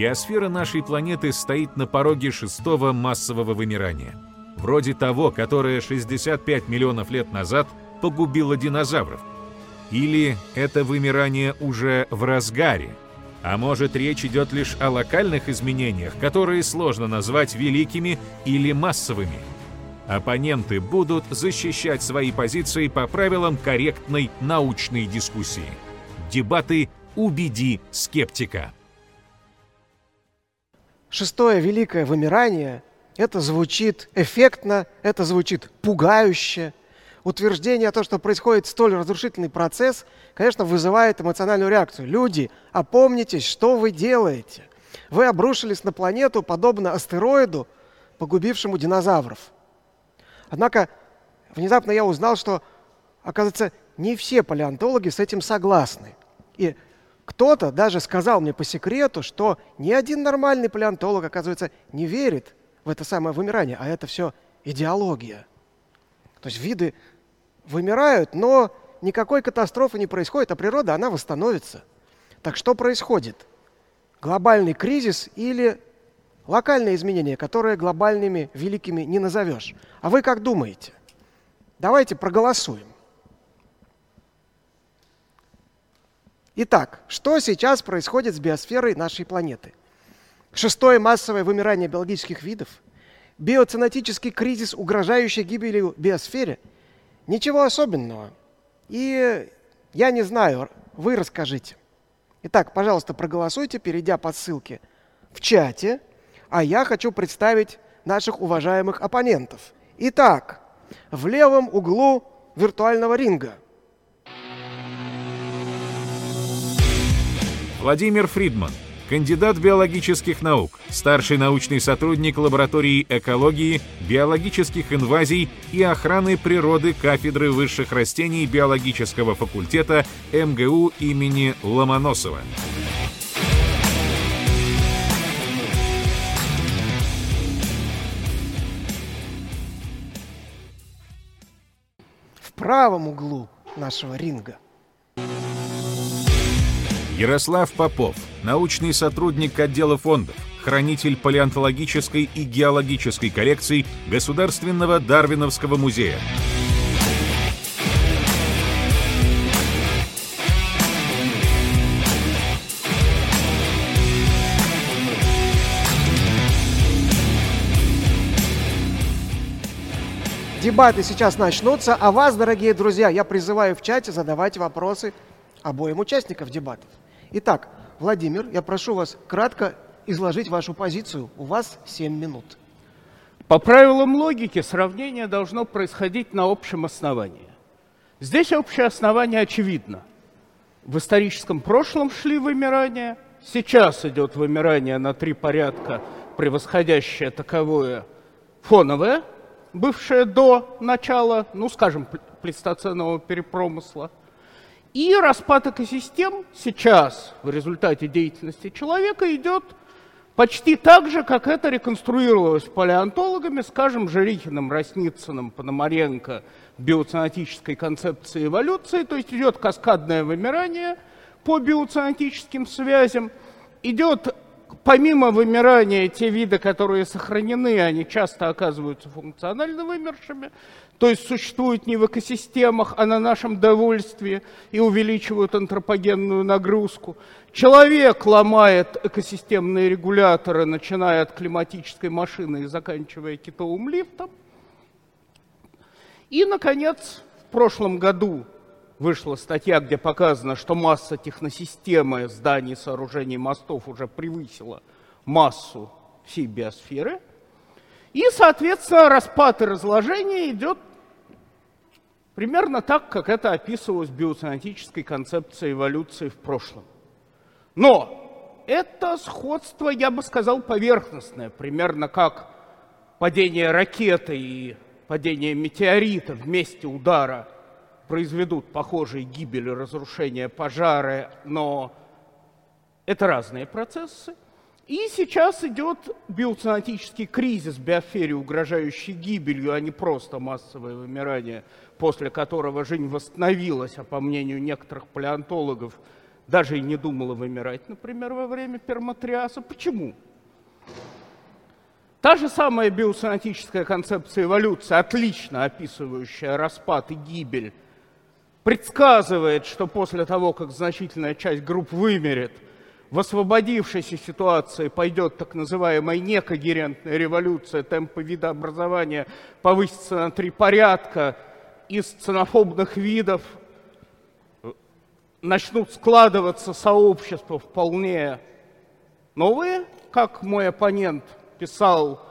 Биосфера нашей планеты стоит на пороге шестого массового вымирания. Вроде того, которое 65 миллионов лет назад погубило динозавров. Или это вымирание уже в разгаре? А может речь идет лишь о локальных изменениях, которые сложно назвать великими или массовыми? Оппоненты будут защищать свои позиции по правилам корректной научной дискуссии. Дебаты «Убеди скептика». Шестое великое вымирание – это звучит эффектно, это звучит пугающе. Утверждение о том, что происходит столь разрушительный процесс, конечно, вызывает эмоциональную реакцию. Люди, опомнитесь, что вы делаете? Вы обрушились на планету, подобно астероиду, погубившему динозавров. Однако внезапно я узнал, что, оказывается, не все палеонтологи с этим согласны. И кто-то даже сказал мне по секрету, что ни один нормальный палеонтолог, оказывается, не верит в это самое вымирание, а это все идеология. То есть виды вымирают, но никакой катастрофы не происходит, а природа, она восстановится. Так что происходит? Глобальный кризис или локальные изменения, которые глобальными, великими не назовешь? А вы как думаете? Давайте проголосуем. Итак, что сейчас происходит с биосферой нашей планеты? Шестое массовое вымирание биологических видов, биоценотический кризис, угрожающий гибелью биосфере. Ничего особенного. И я не знаю, вы расскажите. Итак, пожалуйста, проголосуйте, перейдя по ссылке в чате, а я хочу представить наших уважаемых оппонентов. Итак, в левом углу виртуального ринга – Владимир Фридман, кандидат биологических наук, старший научный сотрудник лаборатории экологии, биологических инвазий и охраны природы кафедры высших растений биологического факультета МГУ имени Ломоносова. В правом углу нашего ринга – Ярослав Попов, научный сотрудник отдела фондов, хранитель палеонтологической и геологической коллекций Государственного Дарвиновского музея. Дебаты сейчас начнутся, а вас, дорогие друзья, я призываю в чате задавать вопросы обоим участникам дебатов. Итак, Владимир, я прошу вас кратко изложить вашу позицию. У вас 7 минут. По правилам логики сравнение должно происходить на общем основании. Здесь общее основание очевидно. В историческом прошлом шли вымирания, сейчас идет вымирание на три порядка, превосходящее таковое фоновое, бывшее до начала, ну, скажем, плестоценового перепромысла – и распад экосистем сейчас в результате деятельности человека идет почти так же, как это реконструировалось палеонтологами, скажем, Жарихиным, Росницыным, Пономаренко, биоценотической концепции эволюции, то есть идет каскадное вымирание по биоценотическим связям, идет помимо вымирания те виды, которые сохранены, они часто оказываются функционально вымершими, то есть существуют не в экосистемах, а на нашем довольстве и увеличивают антропогенную нагрузку. Человек ломает экосистемные регуляторы, начиная от климатической машины и заканчивая китовым лифтом. И, наконец, в прошлом году вышла статья, где показано, что масса техносистемы зданий, сооружений, мостов уже превысила массу всей биосферы. И, соответственно, распад и разложение идет Примерно так, как это описывалось в биоценетической концепции эволюции в прошлом. Но это сходство, я бы сказал, поверхностное, примерно как падение ракеты и падение метеорита вместе удара произведут похожие гибели, разрушения, пожары, но это разные процессы. И сейчас идет биоценотический кризис биосфере, угрожающий гибелью, а не просто массовое вымирание после которого жизнь восстановилась, а по мнению некоторых палеонтологов, даже и не думала вымирать, например, во время перматриаса. Почему? Та же самая биосонатическая концепция эволюции, отлично описывающая распад и гибель, предсказывает, что после того, как значительная часть групп вымерет, в освободившейся ситуации пойдет так называемая некогерентная революция, темпы видообразования повысятся на три порядка, из ценофобных видов начнут складываться сообщества вполне новые, как мой оппонент писал,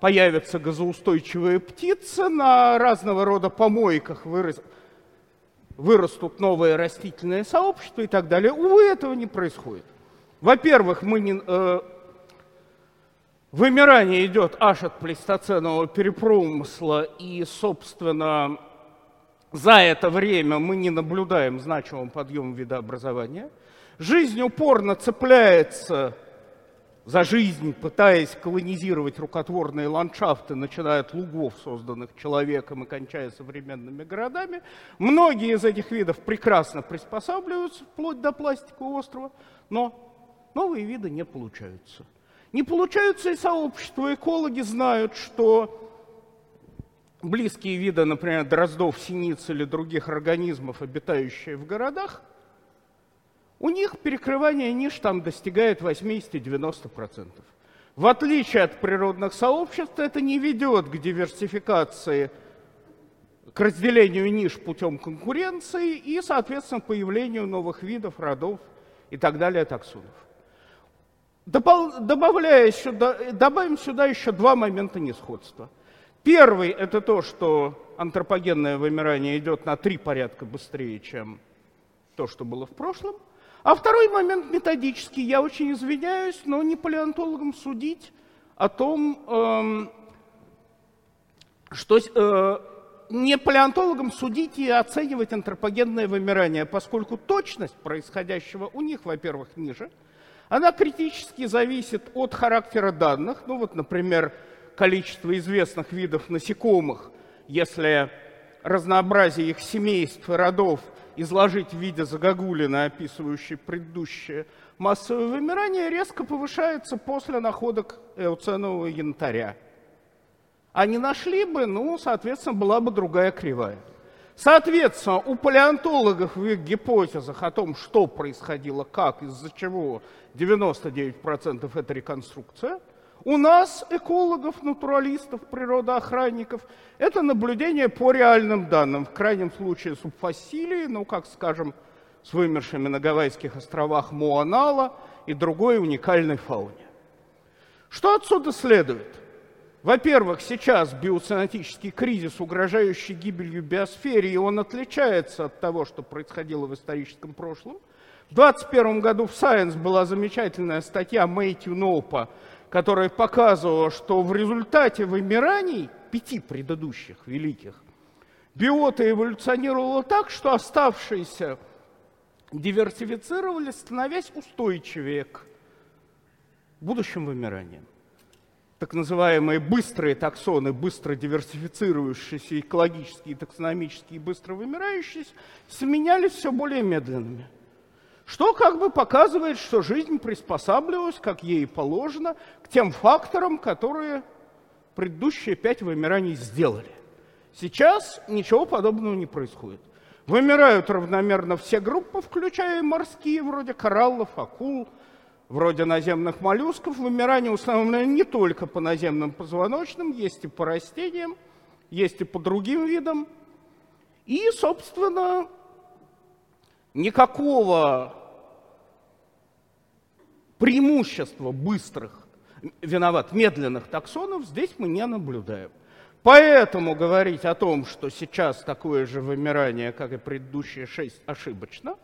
появятся газоустойчивые птицы на разного рода помойках, вырос, вырастут новые растительные сообщества и так далее. Увы, этого не происходит. Во-первых, мы не, э, вымирание идет аж от плейстоценового перепромысла, и, собственно, за это время мы не наблюдаем значимого подъема видообразования. Жизнь упорно цепляется за жизнь, пытаясь колонизировать рукотворные ландшафты, начиная от лугов, созданных человеком, и кончая современными городами. Многие из этих видов прекрасно приспосабливаются, вплоть до пластикового острова, но новые виды не получаются. Не получаются и сообщества. Экологи знают, что близкие виды, например, дроздов, синиц или других организмов, обитающие в городах, у них перекрывание ниш там достигает 80-90%. В отличие от природных сообществ, это не ведет к диверсификации, к разделению ниш путем конкуренции и, соответственно, появлению новых видов, родов и так далее таксонов. Добавляя сюда, добавим сюда еще два момента несходства – Первый – это то, что антропогенное вымирание идет на три порядка быстрее, чем то, что было в прошлом. А второй момент методический. Я очень извиняюсь, но не палеонтологам судить о том, эм, что э, не палеонтологам судить и оценивать антропогенное вымирание, поскольку точность происходящего у них, во-первых, ниже. Она критически зависит от характера данных. Ну вот, например, количество известных видов насекомых, если разнообразие их семейств и родов изложить в виде загогулины, описывающей предыдущее массовое вымирание, резко повышается после находок эоценового янтаря. А не нашли бы, ну, соответственно, была бы другая кривая. Соответственно, у палеонтологов в их гипотезах о том, что происходило, как, из-за чего, 99% это реконструкция – у нас, экологов, натуралистов, природоохранников, это наблюдение по реальным данным. В крайнем случае субфасилии, ну, как скажем, с вымершими на Гавайских островах Муанала и другой уникальной фауне. Что отсюда следует? Во-первых, сейчас биоценотический кризис, угрожающий гибелью биосфере, и он отличается от того, что происходило в историческом прошлом. В 2021 году в Science была замечательная статья Мэйтью Ноупа которая показывала, что в результате вымираний пяти предыдущих великих биота эволюционировала так, что оставшиеся диверсифицировались, становясь устойчивее к будущим вымираниям. Так называемые быстрые таксоны, быстро диверсифицирующиеся, экологические, таксономические, быстро вымирающиеся, сменялись все более медленными – что как бы показывает, что жизнь приспосабливалась, как ей положено, к тем факторам, которые предыдущие пять вымираний сделали. Сейчас ничего подобного не происходит. Вымирают равномерно все группы, включая и морские, вроде кораллов, акул, вроде наземных моллюсков. Вымирание установлено не только по наземным позвоночным, есть и по растениям, есть и по другим видам. И, собственно, никакого преимущества быстрых, виноват, медленных таксонов здесь мы не наблюдаем. Поэтому говорить о том, что сейчас такое же вымирание, как и предыдущие шесть, ошибочно.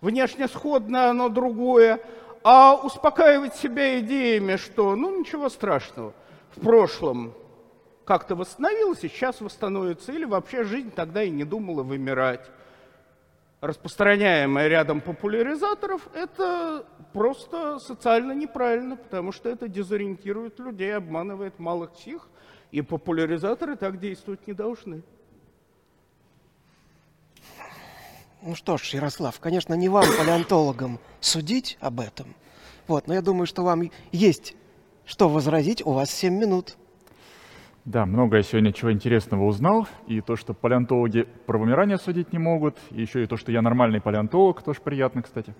Внешне сходное, оно другое. А успокаивать себя идеями, что ну ничего страшного, в прошлом как-то восстановилось, сейчас восстановится, или вообще жизнь тогда и не думала вымирать распространяемая рядом популяризаторов, это просто социально неправильно, потому что это дезориентирует людей, обманывает малых псих, и популяризаторы так действовать не должны. Ну что ж, Ярослав, конечно, не вам, палеонтологам, судить об этом. Вот, но я думаю, что вам есть что возразить. У вас 7 минут. Да, много я сегодня чего интересного узнал. И то, что палеонтологи про вымирание судить не могут, и еще и то, что я нормальный палеонтолог, тоже приятно, кстати.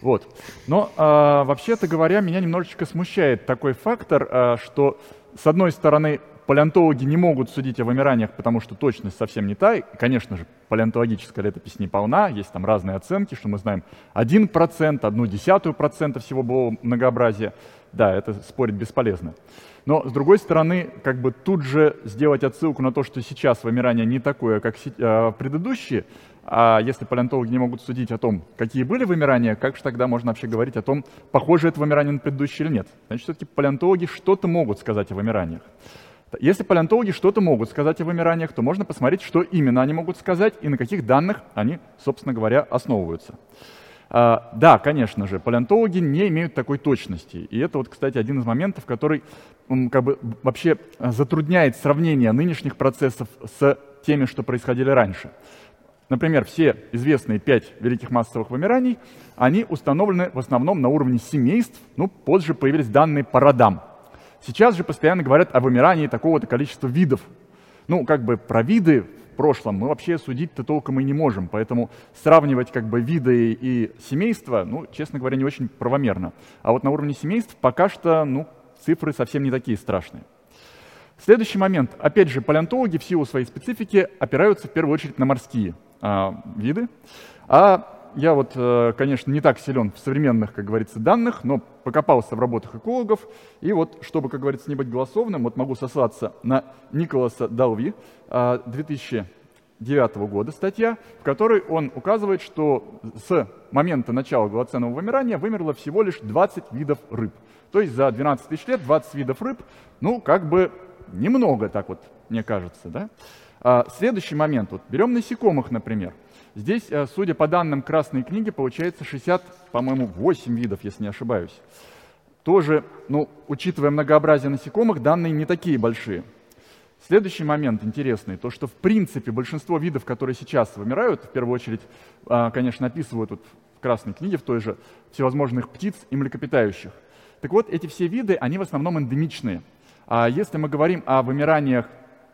Вот. Но а, вообще-то говоря, меня немножечко смущает такой фактор, а, что с одной стороны палеонтологи не могут судить о вымираниях, потому что точность совсем не та. И, конечно же, палеонтологическая летопись не полна, есть там разные оценки, что мы знаем 1%, одну десятую процента всего было многообразия. Да, это спорить бесполезно. Но, с другой стороны, как бы тут же сделать отсылку на то, что сейчас вымирание не такое, как э, предыдущие, а если палеонтологи не могут судить о том, какие были вымирания, как же тогда можно вообще говорить о том, похоже это вымирание на предыдущее или нет? Значит, все-таки палеонтологи что-то могут сказать о вымираниях. Если палеонтологи что-то могут сказать о вымираниях, то можно посмотреть, что именно они могут сказать и на каких данных они, собственно говоря, основываются. А, да, конечно же, палеонтологи не имеют такой точности. И это вот, кстати, один из моментов, который как бы, вообще затрудняет сравнение нынешних процессов с теми, что происходили раньше. Например, все известные пять великих массовых вымираний, они установлены в основном на уровне семейств, ну, позже появились данные по родам. Сейчас же постоянно говорят о вымирании такого-то количества видов. Ну, как бы про виды прошлом мы вообще судить-то толком и не можем, поэтому сравнивать как бы виды и семейства, ну, честно говоря, не очень правомерно. А вот на уровне семейств пока что, ну, цифры совсем не такие страшные. Следующий момент. Опять же, палеонтологи в силу своей специфики опираются в первую очередь на морские а, виды, а я вот, э, конечно, не так силен в современных, как говорится, данных, но покопался в работах экологов, и вот, чтобы, как говорится, не быть голословным, вот могу сослаться на Николаса Далви 2009 года статья, в которой он указывает, что с момента начала голоценного вымирания вымерло всего лишь 20 видов рыб. То есть за 12 тысяч лет 20 видов рыб, ну, как бы немного так вот, мне кажется, да? А следующий момент, вот берем насекомых, например. Здесь, э, судя по данным Красной книги, получается 60, по-моему, 8 видов, если не ошибаюсь. Тоже, ну, учитывая многообразие насекомых, данные не такие большие. Следующий момент интересный, то что в принципе большинство видов, которые сейчас вымирают, в первую очередь, а, конечно, описывают вот в Красной книге, в той же, всевозможных птиц и млекопитающих. Так вот, эти все виды, они в основном эндемичные. А если мы говорим о вымираниях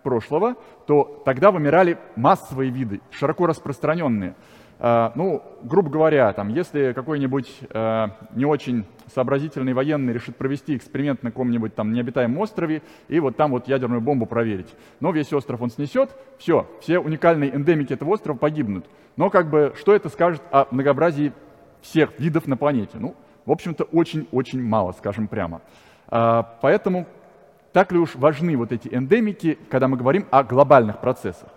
прошлого, то тогда вымирали массовые виды, широко распространенные. А, ну, грубо говоря, там, если какой-нибудь э, не очень сообразительный военный решит провести эксперимент на каком-нибудь там необитаемом острове и вот там вот ядерную бомбу проверить, но весь остров он снесет, все, все уникальные эндемики этого острова погибнут. Но как бы что это скажет о многообразии всех видов на планете? Ну, в общем-то, очень-очень мало, скажем прямо. А, поэтому так ли уж важны вот эти эндемики, когда мы говорим о глобальных процессах.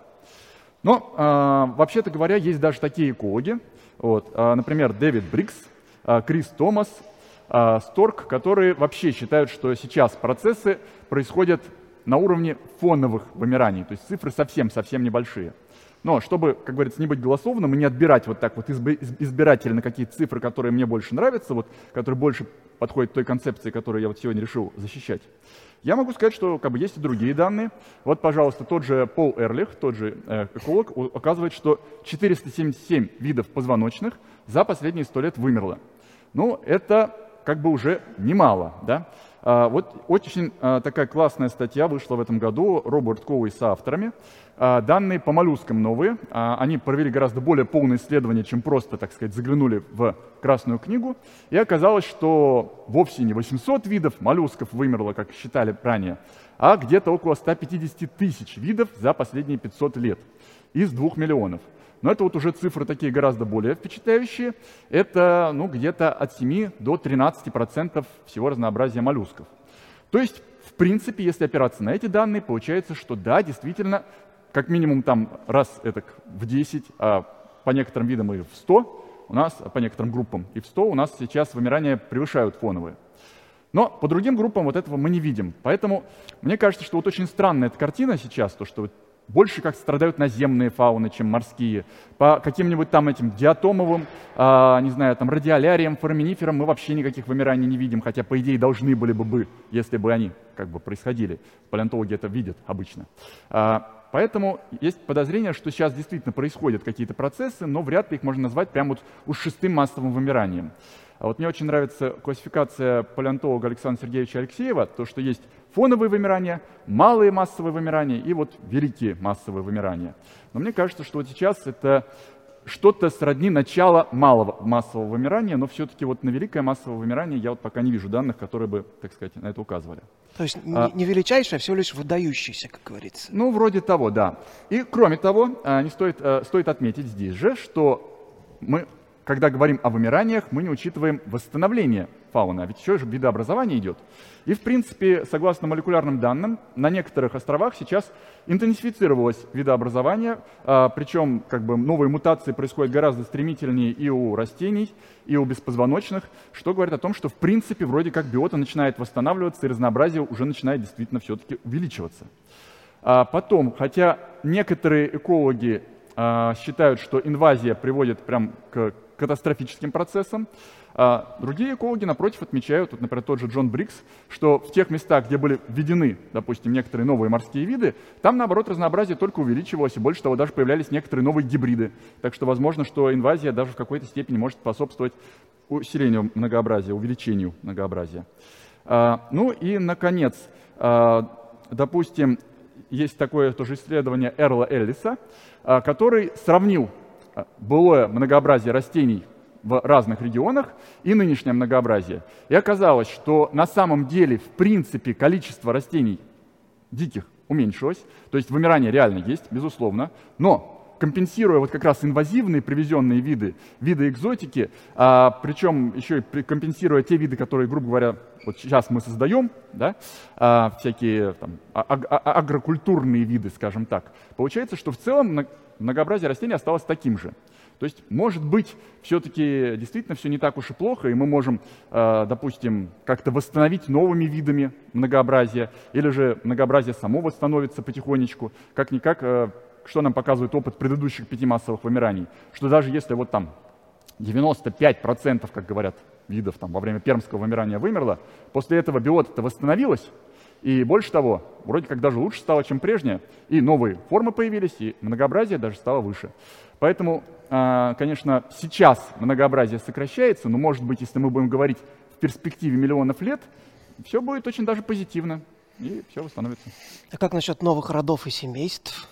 Но, э, вообще-то говоря, есть даже такие экологи, вот, э, например, Дэвид Брикс, Крис Томас, Сторк, которые вообще считают, что сейчас процессы происходят на уровне фоновых вымираний, то есть цифры совсем-совсем небольшие. Но чтобы, как говорится, не быть голословным и не отбирать вот так вот избирательно какие-то цифры, которые мне больше нравятся, вот, которые больше подходят той концепции, которую я вот сегодня решил защищать, я могу сказать, что как бы, есть и другие данные. Вот, пожалуйста, тот же Пол Эрлих, тот же э, эколог, указывает, что 477 видов позвоночных за последние 100 лет вымерло. Ну, это как бы уже немало, да? А, вот очень а, такая классная статья вышла в этом году, Роберт Коуи с авторами. А, данные по моллюскам новые. Они провели гораздо более полное исследование, чем просто, так сказать, заглянули в Красную книгу. И оказалось, что вовсе не 800 видов моллюсков вымерло, как считали ранее, а где-то около 150 тысяч видов за последние 500 лет из 2 миллионов. Но это вот уже цифры такие гораздо более впечатляющие. Это ну, где-то от 7 до 13% всего разнообразия моллюсков. То есть, в принципе, если опираться на эти данные, получается, что да, действительно, как минимум там раз это в 10, а по некоторым видам и в 100, у нас, по некоторым группам и в 100 у нас сейчас вымирания превышают фоновые. Но по другим группам вот этого мы не видим. Поэтому мне кажется, что вот очень странная эта картина сейчас, то, что вот больше как страдают наземные фауны, чем морские. По каким-нибудь там этим диатомовым, э, не знаю, там радиоляриям, фораминиферам мы вообще никаких вымираний не видим, хотя, по идее, должны были бы, бы если бы они как бы происходили. Палеонтологи это видят обычно. Поэтому есть подозрение, что сейчас действительно происходят какие-то процессы, но вряд ли их можно назвать прямо вот уж шестым массовым вымиранием. А вот мне очень нравится классификация палеонтолога Александра Сергеевича Алексеева, то, что есть фоновые вымирания, малые массовые вымирания и вот великие массовые вымирания. Но мне кажется, что вот сейчас это что-то сродни начала малого массового вымирания, но все-таки вот на великое массовое вымирание я вот пока не вижу данных, которые бы, так сказать, на это указывали. То есть а, не величайшее, а всего лишь выдающийся, как говорится. Ну, вроде того, да. И кроме того, а, не стоит, а, стоит отметить здесь же, что мы когда говорим о вымираниях, мы не учитываем восстановление фауны, а ведь еще же видообразование идет. И, в принципе, согласно молекулярным данным, на некоторых островах сейчас интенсифицировалось видообразование, а, причем как бы, новые мутации происходят гораздо стремительнее и у растений, и у беспозвоночных, что говорит о том, что, в принципе, вроде как биота начинает восстанавливаться, и разнообразие уже начинает действительно все-таки увеличиваться. А потом, хотя некоторые экологи а, считают, что инвазия приводит прям к катастрофическим процессом. А другие экологи, напротив, отмечают, вот, например, тот же Джон Брикс, что в тех местах, где были введены, допустим, некоторые новые морские виды, там, наоборот, разнообразие только увеличивалось, и больше того, даже появлялись некоторые новые гибриды. Так что возможно, что инвазия даже в какой-то степени может способствовать усилению многообразия, увеличению многообразия. А, ну и, наконец, а, допустим, есть такое тоже исследование Эрла Эллиса, а, который сравнил былое многообразие растений в разных регионах и нынешнее многообразие. И оказалось, что на самом деле, в принципе, количество растений диких уменьшилось, то есть вымирание реально есть, безусловно, но компенсируя вот как раз инвазивные привезенные виды, виды экзотики, а, причем еще и компенсируя те виды, которые, грубо говоря, вот сейчас мы создаем, да, а, всякие там, а, а, а агрокультурные виды, скажем так, получается, что в целом многообразие растений осталось таким же. То есть, может быть, все-таки действительно все не так уж и плохо, и мы можем, э, допустим, как-то восстановить новыми видами многообразие, или же многообразие само восстановится потихонечку. Как-никак, э, что нам показывает опыт предыдущих пяти массовых вымираний, что даже если вот там 95%, как говорят, видов там, во время пермского вымирания вымерло, после этого биота-то восстановилась, и больше того, вроде как даже лучше стало, чем прежнее, и новые формы появились, и многообразие даже стало выше. Поэтому, а, конечно, сейчас многообразие сокращается, но, может быть, если мы будем говорить в перспективе миллионов лет, все будет очень даже позитивно, и все восстановится. А как насчет новых родов и семейств?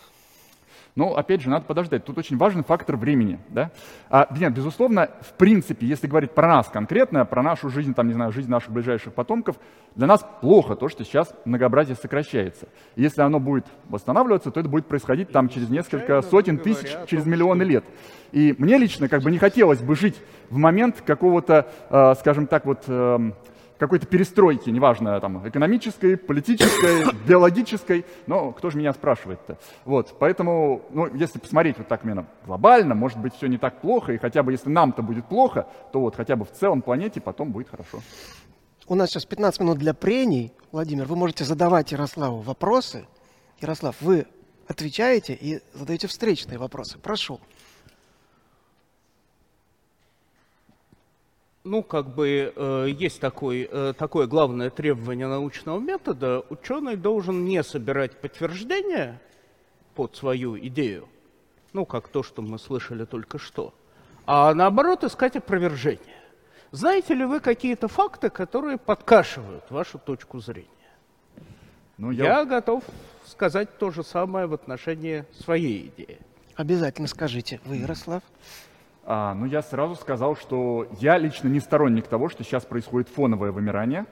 Но, опять же, надо подождать. Тут очень важен фактор времени. Да? А, нет, безусловно, в принципе, если говорить про нас конкретно, про нашу жизнь, там, не знаю, жизнь наших ближайших потомков, для нас плохо то, что сейчас многообразие сокращается. И если оно будет восстанавливаться, то это будет происходить там через несколько сотен тысяч, через миллионы лет. И мне лично как бы не хотелось бы жить в момент какого-то, э, скажем так, вот... Какой-то перестройки, неважно, там, экономической, политической, биологической, но кто же меня спрашивает-то? Вот, поэтому, ну, если посмотреть вот так именно глобально, может быть, все не так плохо, и хотя бы если нам-то будет плохо, то вот хотя бы в целом планете потом будет хорошо. У нас сейчас 15 минут для прений. Владимир, вы можете задавать Ярославу вопросы. Ярослав, вы отвечаете и задаете встречные вопросы. Прошу. Ну, как бы э, есть такой, э, такое главное требование научного метода. Ученый должен не собирать подтверждения под свою идею, ну, как то, что мы слышали только что, а наоборот искать опровержение. Знаете ли вы какие-то факты, которые подкашивают вашу точку зрения? Ну, я... я готов сказать то же самое в отношении своей идеи. Обязательно скажите. Вы, Ярослав? А, ну, я сразу сказал, что я лично не сторонник того, что сейчас происходит фоновое вымирание,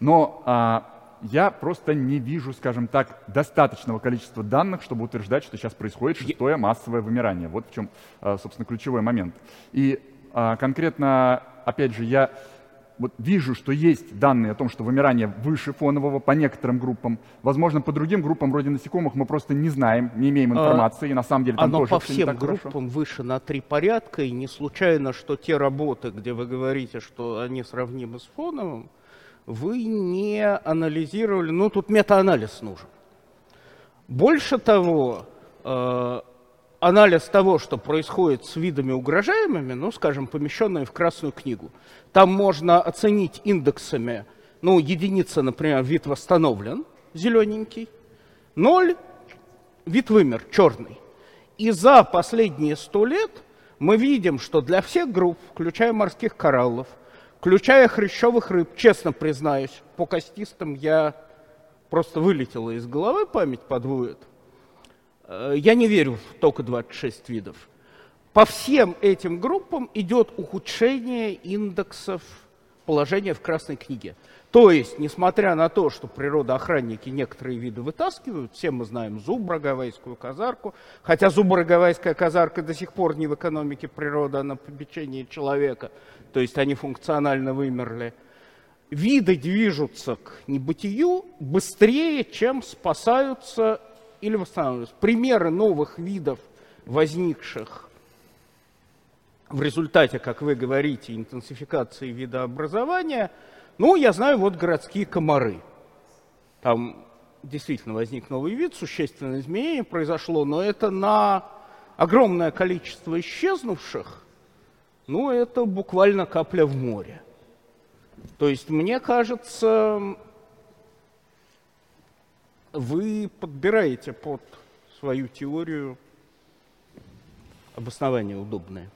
но а, я просто не вижу, скажем так, достаточного количества данных, чтобы утверждать, что сейчас происходит шестое массовое вымирание. Вот в чем, а, собственно, ключевой момент. И а, конкретно, опять же, я вот вижу, что есть данные о том, что вымирание выше фонового по некоторым группам. Возможно, по другим группам, вроде насекомых, мы просто не знаем, не имеем а, информации, а, и на самом деле там оно тоже по всем так группам хорошо. выше на три порядка, и не случайно, что те работы, где вы говорите, что они сравнимы с фоновым, вы не анализировали, ну тут метаанализ нужен. Больше того, э, анализ того, что происходит с видами угрожаемыми, ну, скажем, помещенные в Красную книгу, там можно оценить индексами, ну, единица, например, вид восстановлен, зелененький, ноль, вид вымер, черный. И за последние сто лет мы видим, что для всех групп, включая морских кораллов, включая хрящевых рыб, честно признаюсь, по костистым я просто вылетела из головы, память подводит. Э, я не верю в только 26 видов. По всем этим группам идет ухудшение индексов положения в Красной книге. То есть, несмотря на то, что природоохранники некоторые виды вытаскивают, все мы знаем зубра, гавайскую казарку, хотя зубра, гавайская казарка до сих пор не в экономике природы, а на попечении человека, то есть они функционально вымерли. Виды движутся к небытию быстрее, чем спасаются или восстанавливаются. Примеры новых видов, возникших в результате, как вы говорите, интенсификации видообразования – ну, я знаю, вот городские комары. Там действительно возник новый вид, существенное изменение произошло, но это на огромное количество исчезнувших, ну, это буквально капля в море. То есть, мне кажется, вы подбираете под свою теорию обоснование удобное.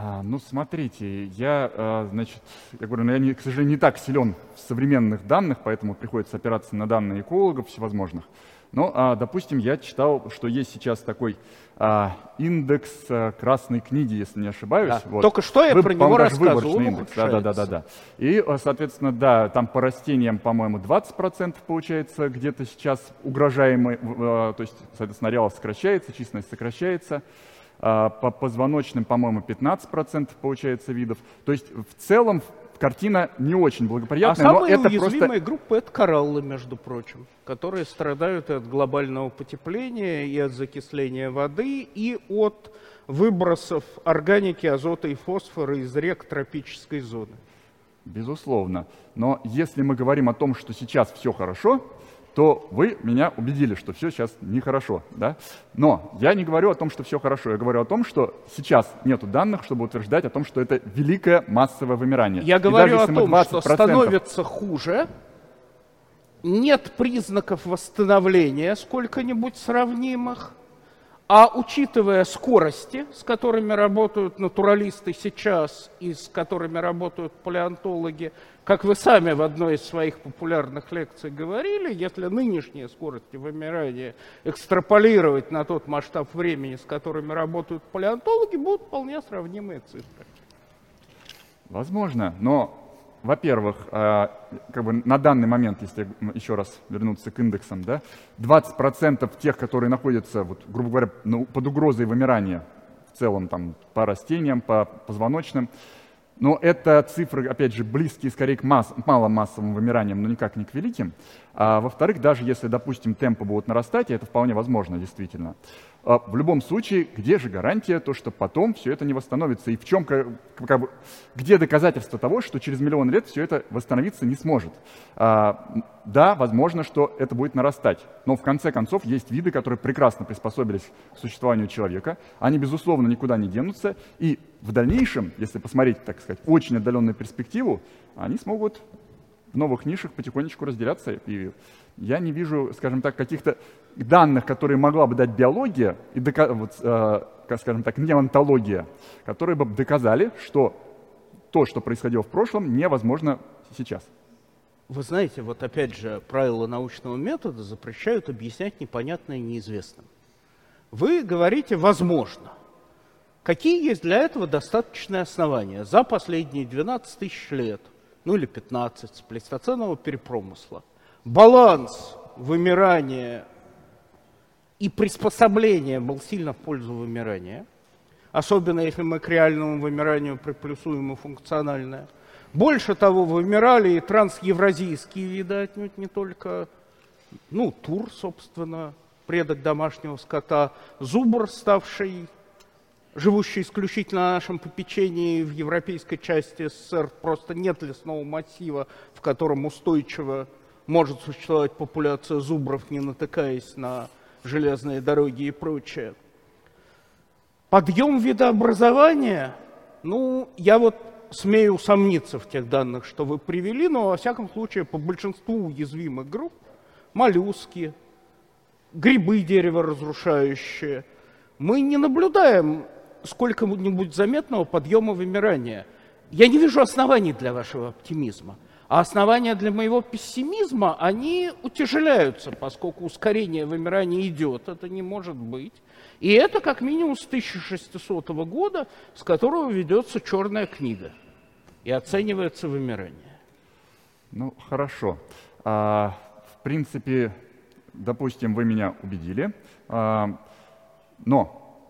А, ну, смотрите, я, а, значит, я говорю, ну, я, не, к сожалению, не так силен в современных данных, поэтому приходится опираться на данные экологов всевозможных. Но, а, допустим, я читал, что есть сейчас такой а, индекс а, красной книги, если не ошибаюсь. Да. Вот. Только что я Вы, про него рассказывал. Индекс. Да, да, да, да, да. И, а, соответственно, да, там по растениям, по-моему, 20% получается где-то сейчас угрожаемый, а, то есть, соответственно, ареал сокращается, численность сокращается. А, по позвоночным, по-моему, 15% получается видов. То есть в целом картина не очень благоприятная, а но это уязвимые просто... группы — это кораллы, между прочим, которые страдают от глобального потепления, и от закисления воды, и от выбросов органики, азота и фосфора из рек тропической зоны. Безусловно. Но если мы говорим о том, что сейчас все хорошо, то вы меня убедили, что все сейчас нехорошо. Да? Но я не говорю о том, что все хорошо. Я говорю о том, что сейчас нет данных, чтобы утверждать о том, что это великое массовое вымирание. Я говорю о том, что становится хуже, нет признаков восстановления сколько-нибудь сравнимых, а учитывая скорости, с которыми работают натуралисты сейчас и с которыми работают палеонтологи, как вы сами в одной из своих популярных лекций говорили, если нынешние скорости вымирания экстраполировать на тот масштаб времени, с которыми работают палеонтологи, будут вполне сравнимые цифры. Возможно, но во-первых, а, как бы на данный момент, если еще раз вернуться к индексам, да, 20% тех, которые находятся, вот, грубо говоря, ну, под угрозой вымирания в целом там, по растениям, по позвоночным, но это цифры, опять же, близкие скорее к масс, маломассовым вымираниям, но никак не к великим. А, во-вторых, даже если, допустим, темпы будут нарастать, и это вполне возможно действительно, в любом случае, где же гарантия, то, что потом все это не восстановится? И в чем, как, как где доказательство того, что через миллион лет все это восстановиться не сможет? А, да, возможно, что это будет нарастать, но в конце концов есть виды, которые прекрасно приспособились к существованию человека, они, безусловно, никуда не денутся, и в дальнейшем, если посмотреть, так сказать, очень отдаленную перспективу, они смогут в новых нишах потихонечку разделяться. И я не вижу, скажем так, каких-то данных, которые могла бы дать биология и, вот, э, скажем так, неонтология, которые бы доказали, что то, что происходило в прошлом, невозможно сейчас. Вы знаете, вот опять же, правила научного метода запрещают объяснять непонятное неизвестным. Вы говорите «возможно». Какие есть для этого достаточные основания? За последние 12 тысяч лет – ну или 15, плейстоценового перепромысла. Баланс вымирания и приспособления был сильно в пользу вымирания, особенно если мы к реальному вымиранию приплюсуем и функциональное. Больше того, вымирали и трансевразийские виды, отнюдь не только, ну, тур, собственно, предок домашнего скота, зубр, ставший живущий исключительно на нашем попечении в европейской части СССР, просто нет лесного массива, в котором устойчиво может существовать популяция зубров, не натыкаясь на железные дороги и прочее. Подъем видообразования, ну, я вот смею усомниться в тех данных, что вы привели, но, во всяком случае, по большинству уязвимых групп, моллюски, грибы дерево разрушающие, мы не наблюдаем сколько-нибудь заметного подъема вымирания. Я не вижу оснований для вашего оптимизма. А основания для моего пессимизма, они утяжеляются, поскольку ускорение вымирания идет, это не может быть. И это как минимум с 1600 года, с которого ведется черная книга и оценивается вымирание. Ну, хорошо. А, в принципе, допустим, вы меня убедили, а, но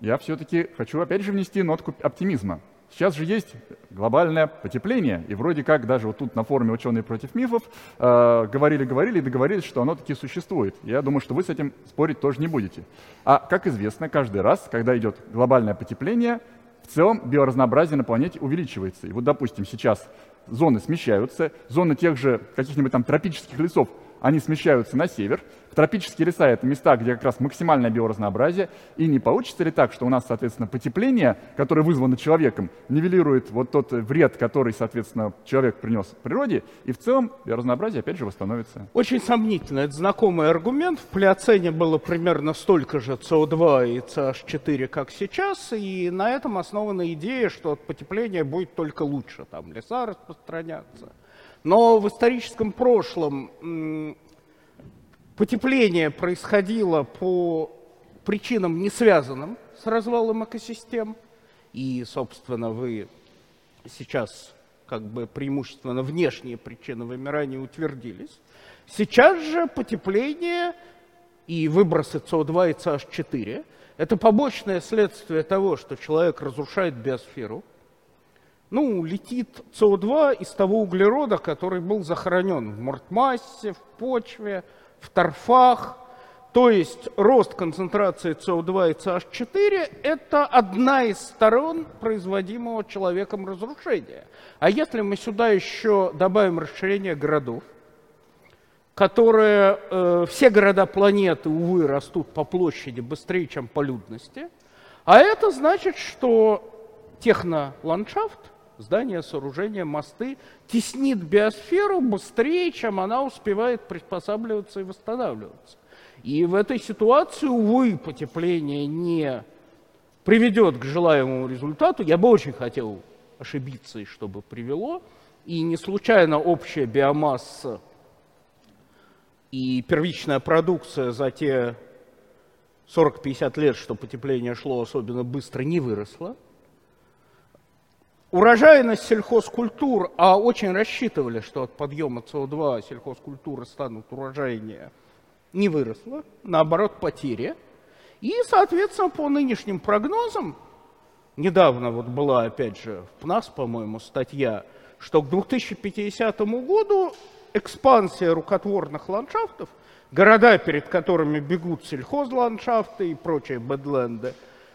я все-таки хочу опять же внести нотку оптимизма. Сейчас же есть глобальное потепление, и вроде как даже вот тут на форуме «Ученые против мифов» говорили-говорили э, и договорились, что оно таки существует. Я думаю, что вы с этим спорить тоже не будете. А, как известно, каждый раз, когда идет глобальное потепление, в целом биоразнообразие на планете увеличивается. И вот, допустим, сейчас зоны смещаются, зоны тех же каких-нибудь там тропических лесов они смещаются на север. Тропические леса — это места, где как раз максимальное биоразнообразие. И не получится ли так, что у нас, соответственно, потепление, которое вызвано человеком, нивелирует вот тот вред, который, соответственно, человек принес природе, и в целом биоразнообразие, опять же, восстановится? Очень сомнительно. Это знакомый аргумент. В плеоцене было примерно столько же СО2 и CH4, как сейчас, и на этом основана идея, что от потепления будет только лучше. Там леса распространяться, но в историческом прошлом потепление происходило по причинам, не связанным с развалом экосистем. И, собственно, вы сейчас как бы преимущественно внешние причины вымирания утвердились. Сейчас же потепление и выбросы СО2 и CH4 – это побочное следствие того, что человек разрушает биосферу – ну, летит СО2 из того углерода, который был захоронен в мортмассе, в почве, в торфах. То есть рост концентрации СО2 и CH4 – это одна из сторон производимого человеком разрушения. А если мы сюда еще добавим расширение городов, которые, э, все города планеты, увы, растут по площади быстрее, чем по людности, а это значит, что техноландшафт здания, сооружения, мосты теснит биосферу быстрее, чем она успевает приспосабливаться и восстанавливаться. И в этой ситуации, увы, потепление не приведет к желаемому результату. Я бы очень хотел ошибиться, и чтобы привело. И не случайно общая биомасса и первичная продукция за те 40-50 лет, что потепление шло особенно быстро, не выросла. Урожайность сельхозкультур, а очень рассчитывали, что от подъема СО2 сельхозкультуры станут урожайнее, не выросла, наоборот, потери. И, соответственно, по нынешним прогнозам, недавно вот была, опять же, в ПНАС, по-моему, статья, что к 2050 году экспансия рукотворных ландшафтов, города, перед которыми бегут сельхозландшафты и прочие бэдленды,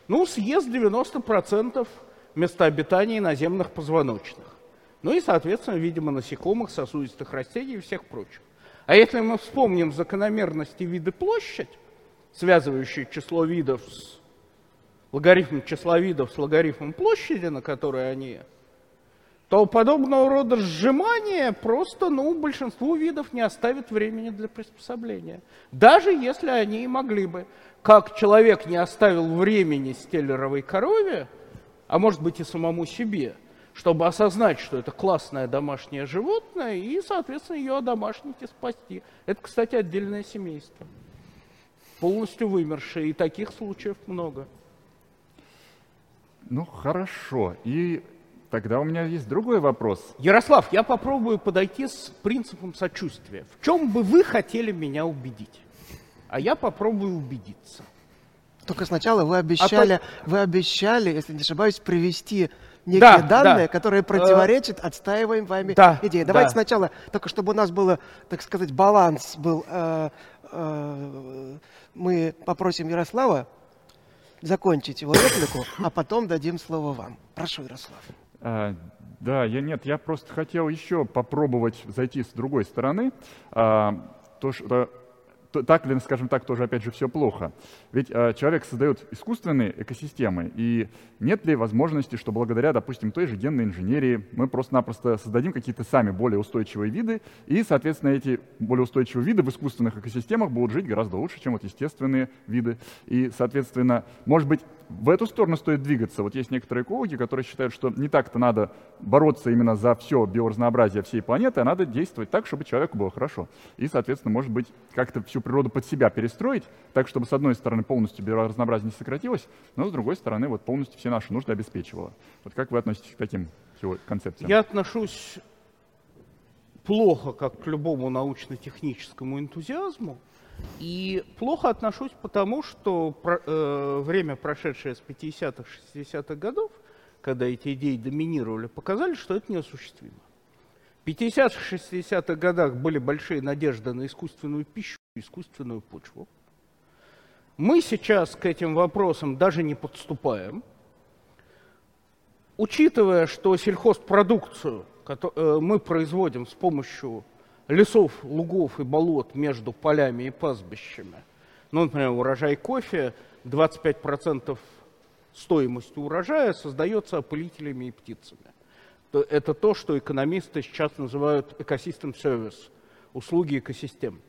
ну, съест 90% места обитания наземных позвоночных. Ну и, соответственно, видимо, насекомых, сосудистых растений и всех прочих. А если мы вспомним закономерности вида площадь, связывающие число видов с логарифм числа видов с логарифмом площади, на которой они, то подобного рода сжимание просто, ну, большинству видов не оставит времени для приспособления. Даже если они и могли бы. Как человек не оставил времени стеллеровой корове, а может быть и самому себе, чтобы осознать, что это классное домашнее животное и, соответственно, ее одомашнить и спасти. Это, кстати, отдельное семейство, полностью вымершее, и таких случаев много. Ну, хорошо. И тогда у меня есть другой вопрос. Ярослав, я попробую подойти с принципом сочувствия. В чем бы вы хотели меня убедить? А я попробую убедиться. Только сначала вы обещали, а то... вы обещали, если не ошибаюсь, привести некие да, данные, да. которые противоречат отстаиваем вами да, идеи. Давайте да. сначала, только чтобы у нас было, так сказать, баланс был. Э, э, мы попросим Ярослава закончить его реплику, а потом дадим слово вам. Прошу, Ярослав. А, да, я нет, я просто хотел еще попробовать зайти с другой стороны. А, то, что так ли, скажем так, тоже, опять же, все плохо? Ведь э, человек создает искусственные экосистемы, и нет ли возможности, что благодаря, допустим, той же генной инженерии мы просто-напросто создадим какие-то сами более устойчивые виды, и, соответственно, эти более устойчивые виды в искусственных экосистемах будут жить гораздо лучше, чем вот естественные виды. И, соответственно, может быть, в эту сторону стоит двигаться. Вот есть некоторые экологи, которые считают, что не так-то надо бороться именно за все биоразнообразие всей планеты, а надо действовать так, чтобы человеку было хорошо. И, соответственно, может быть, как-то всю природу под себя перестроить, так, чтобы, с одной стороны, полностью биоразнообразие не сократилось, но, с другой стороны, вот полностью все наши нужды обеспечивало. Вот как вы относитесь к таким концепциям? Я отношусь плохо, как к любому научно-техническому энтузиазму, и плохо отношусь потому, что про, э, время, прошедшее с 50-х, 60-х годов, когда эти идеи доминировали, показали, что это неосуществимо. В 50-х, 60-х годах были большие надежды на искусственную пищу искусственную почву. Мы сейчас к этим вопросам даже не подступаем. Учитывая, что сельхозпродукцию э, мы производим с помощью лесов, лугов и болот между полями и пастбищами. Ну, например, урожай кофе, 25% стоимости урожая создается опылителями и птицами. Это то, что экономисты сейчас называют экосистем сервис, услуги экосистем.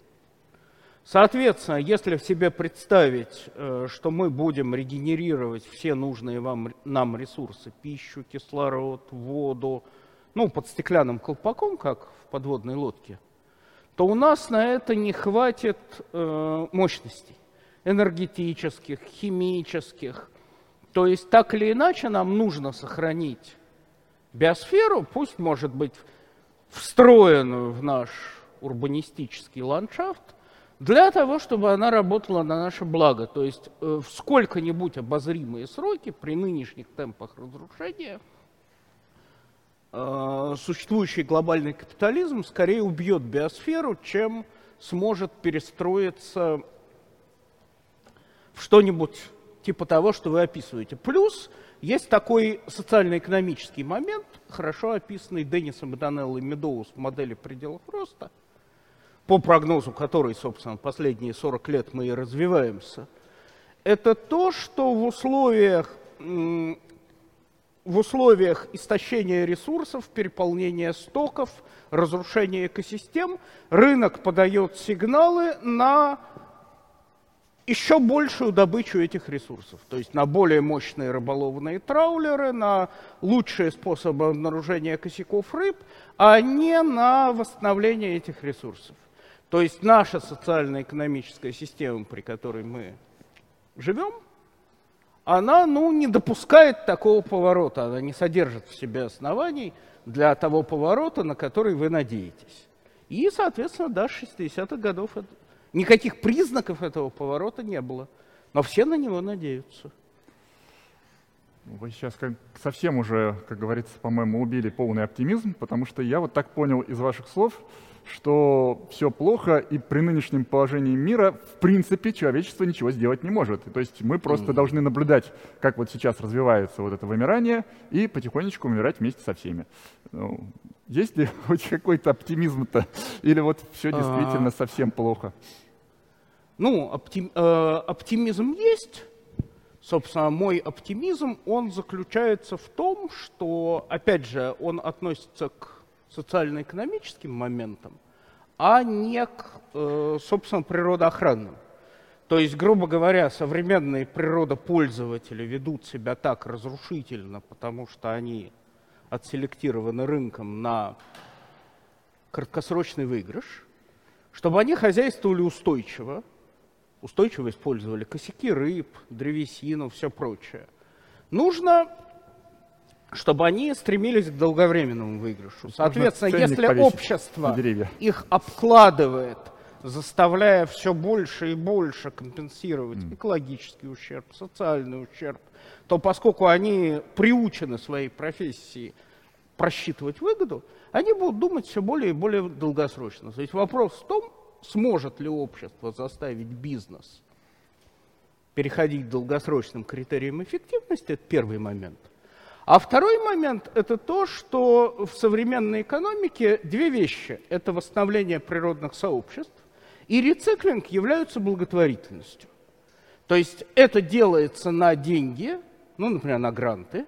Соответственно, если в себе представить, э, что мы будем регенерировать все нужные вам, нам ресурсы, пищу, кислород, воду, ну, под стеклянным колпаком, как в подводной лодке – то у нас на это не хватит э, мощностей энергетических, химических. То есть так или иначе нам нужно сохранить биосферу, пусть может быть встроенную в наш урбанистический ландшафт, для того, чтобы она работала на наше благо. То есть э, в сколько-нибудь обозримые сроки при нынешних темпах разрушения – существующий глобальный капитализм скорее убьет биосферу, чем сможет перестроиться в что-нибудь типа того, что вы описываете. Плюс есть такой социально-экономический момент, хорошо описанный Деннисом Данеллой Медоус в модели пределов роста, по прогнозу которой, собственно, последние 40 лет мы и развиваемся. Это то, что в условиях в условиях истощения ресурсов, переполнения стоков, разрушения экосистем, рынок подает сигналы на еще большую добычу этих ресурсов, то есть на более мощные рыболовные траулеры, на лучшие способы обнаружения косяков рыб, а не на восстановление этих ресурсов. То есть наша социально-экономическая система, при которой мы живем – она ну, не допускает такого поворота, она не содержит в себе оснований для того поворота, на который вы надеетесь. И, соответственно, до 60-х годов никаких признаков этого поворота не было. Но все на него надеются. Вы сейчас как совсем уже, как говорится, по-моему, убили полный оптимизм, потому что я вот так понял из ваших слов, что все плохо, и при нынешнем положении мира, в принципе, человечество ничего сделать не может. То есть мы просто mm. должны наблюдать, как вот сейчас развивается вот это вымирание, и потихонечку умирать вместе со всеми. Ну, есть ли хоть какой-то оптимизм-то? Или вот все действительно а... совсем плохо? Ну, оптим, э, оптимизм есть. Собственно, мой оптимизм, он заключается в том, что, опять же, он относится к социально-экономическим моментам, а не к, э, собственно, природоохранным. То есть, грубо говоря, современные природопользователи ведут себя так разрушительно, потому что они отселектированы рынком на краткосрочный выигрыш, чтобы они хозяйствовали устойчиво, устойчиво использовали косяки рыб, древесину, все прочее. Нужно чтобы они стремились к долговременному выигрышу. Соответственно, если общество их обкладывает, заставляя все больше и больше компенсировать mm. экологический ущерб, социальный ущерб, то поскольку они приучены своей профессии просчитывать выгоду, они будут думать все более и более долгосрочно. То есть вопрос в том, сможет ли общество заставить бизнес переходить к долгосрочным критериям эффективности, это первый момент – а второй момент – это то, что в современной экономике две вещи. Это восстановление природных сообществ и рециклинг являются благотворительностью. То есть это делается на деньги, ну, например, на гранты,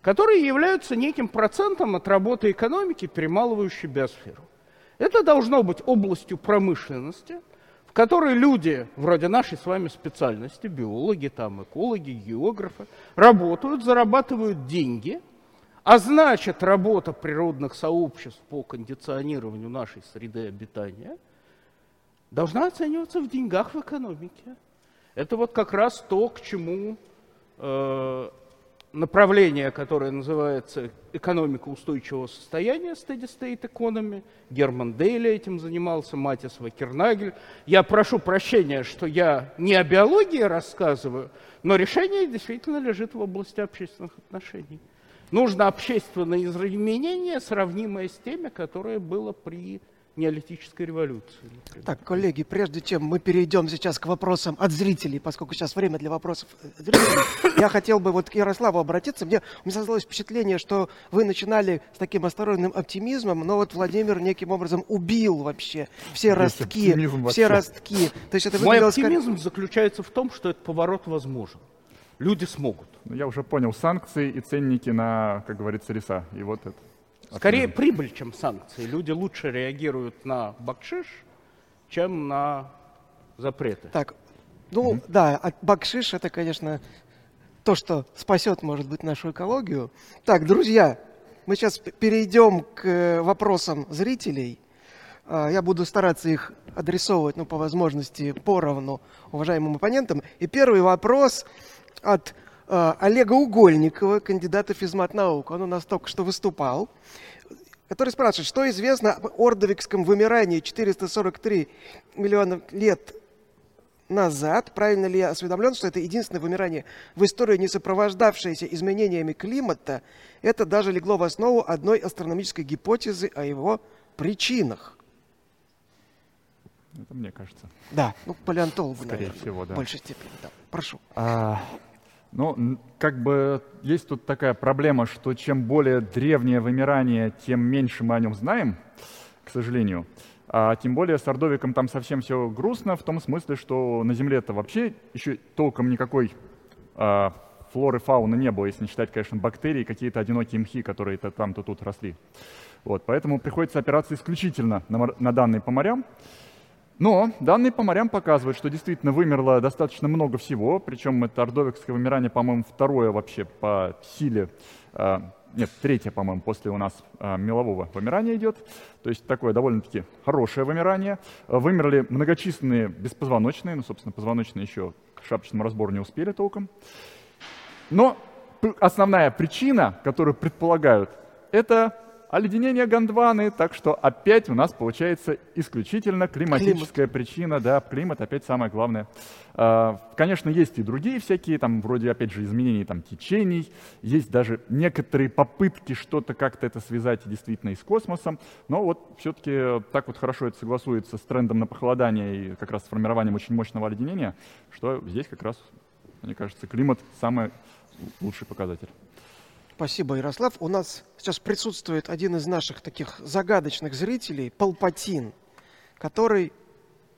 которые являются неким процентом от работы экономики, перемалывающей биосферу. Это должно быть областью промышленности, в которой люди, вроде нашей с вами специальности, биологи, там, экологи, географы, работают, зарабатывают деньги, а значит, работа природных сообществ по кондиционированию нашей среды обитания должна оцениваться в деньгах в экономике. Это вот как раз то, к чему э, направление, которое называется экономика устойчивого состояния, steady state economy. Герман Дейли этим занимался, Матис Вакернагель. Я прошу прощения, что я не о биологии рассказываю, но решение действительно лежит в области общественных отношений. Нужно общественное изменение, сравнимое с теми, которое было при неолитической революции. Например. Так, коллеги, прежде чем мы перейдем сейчас к вопросам от зрителей, поскольку сейчас время для вопросов зрителей, я хотел бы вот к Ярославу обратиться. Мне, мне создалось впечатление, что вы начинали с таким осторожным оптимизмом, но вот Владимир неким образом убил вообще все ростки, все ростки. То есть это Мой оптимизм как... заключается в том, что этот поворот возможен. Люди смогут. Ну, я уже понял, санкции и ценники на, как говорится, леса. И вот это. Скорее прибыль, чем санкции. Люди лучше реагируют на бакшиш, чем на запреты. Так, ну mm-hmm. да, бакшиш это, конечно, то, что спасет, может быть, нашу экологию. Так, друзья, мы сейчас перейдем к э, вопросам зрителей. А, я буду стараться их адресовывать, ну, по возможности, поровну уважаемым оппонентам. И первый вопрос от Олега Угольникова, кандидата физмат-наук. Он у нас только что выступал который спрашивает, что известно об ордовикском вымирании 443 миллиона лет назад. Правильно ли я осведомлен, что это единственное вымирание в истории, не сопровождавшееся изменениями климата? Это даже легло в основу одной астрономической гипотезы о его причинах. Это мне кажется. Да, ну палеонтологу, Скорее наверное, всего, да. в большей степени. Да. Прошу. А, ну, как бы есть тут такая проблема, что чем более древнее вымирание, тем меньше мы о нем знаем, к сожалению. А тем более с Ордовиком там совсем все грустно, в том смысле, что на Земле-то вообще еще толком никакой а, флоры, фауны не было, если не считать, конечно, бактерии, какие-то одинокие мхи, которые то там, то тут росли. Вот, поэтому приходится опираться исключительно на, на данные по морям. Но данные по морям показывают, что действительно вымерло достаточно много всего, причем это ордовикское вымирание, по-моему, второе вообще по силе, э, нет, третье, по-моему, после у нас э, мелового вымирания идет, то есть такое довольно-таки хорошее вымирание. Вымерли многочисленные беспозвоночные, ну, собственно, позвоночные еще к шапочному разбору не успели толком. Но основная причина, которую предполагают, это оледенение Гондваны, так что опять у нас получается исключительно климатическая климат. причина, да, климат опять самое главное. А, конечно, есть и другие всякие, там, вроде, опять же, изменений там, течений, есть даже некоторые попытки что-то как-то это связать действительно и с космосом, но вот все-таки так вот хорошо это согласуется с трендом на похолодание и как раз с формированием очень мощного оледенения, что здесь как раз, мне кажется, климат самый лучший показатель. Спасибо, Ярослав. У нас сейчас присутствует один из наших таких загадочных зрителей, Палпатин, который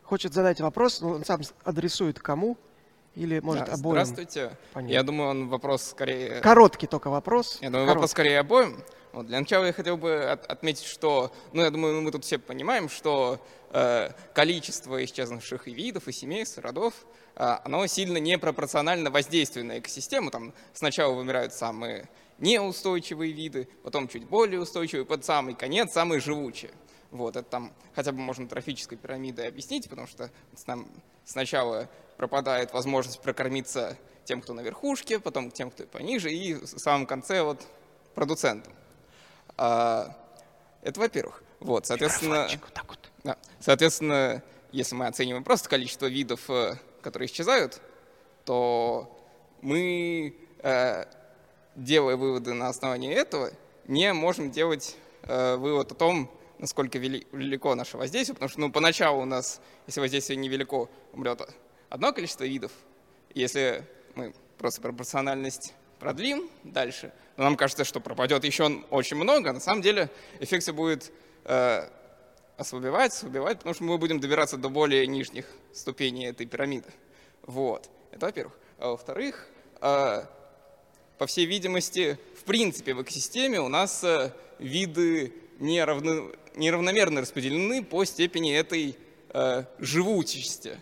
хочет задать вопрос, но он сам адресует кому или, может, да, обоим. Здравствуйте. Понятно. Я думаю, он вопрос скорее... Короткий только вопрос. Я думаю, Короткий. вопрос скорее обоим. Вот, для начала я хотел бы от, отметить, что, ну, я думаю, мы тут все понимаем, что э, количество исчезнувших и видов, и семейств, и родов, э, оно сильно непропорционально воздействию на экосистему. Там сначала вымирают самые неустойчивые виды, потом чуть более устойчивые, под самый конец самые живучие. Вот, это там хотя бы можно трофической пирамидой объяснить, потому что там сначала пропадает возможность прокормиться тем, кто на верхушке, потом тем, кто пониже, и в самом конце вот продуцентам. А, это во-первых. Вот, соответственно, вот да, соответственно, если мы оцениваем просто количество видов, э, которые исчезают, то мы э, делая выводы на основании этого, не можем делать э, вывод о том, насколько вели, велико наше воздействие, потому что ну, поначалу у нас, если воздействие невелико, умрет одно количество видов. Если мы просто пропорциональность продлим дальше, то нам кажется, что пропадет еще очень много. На самом деле эффект будет э, ослабевать, ослабевать, потому что мы будем добираться до более нижних ступеней этой пирамиды. Вот. Это во-первых. А во-вторых, э, по всей видимости, в принципе в экосистеме у нас э, виды неравно, неравномерно распределены по степени этой э, живучести.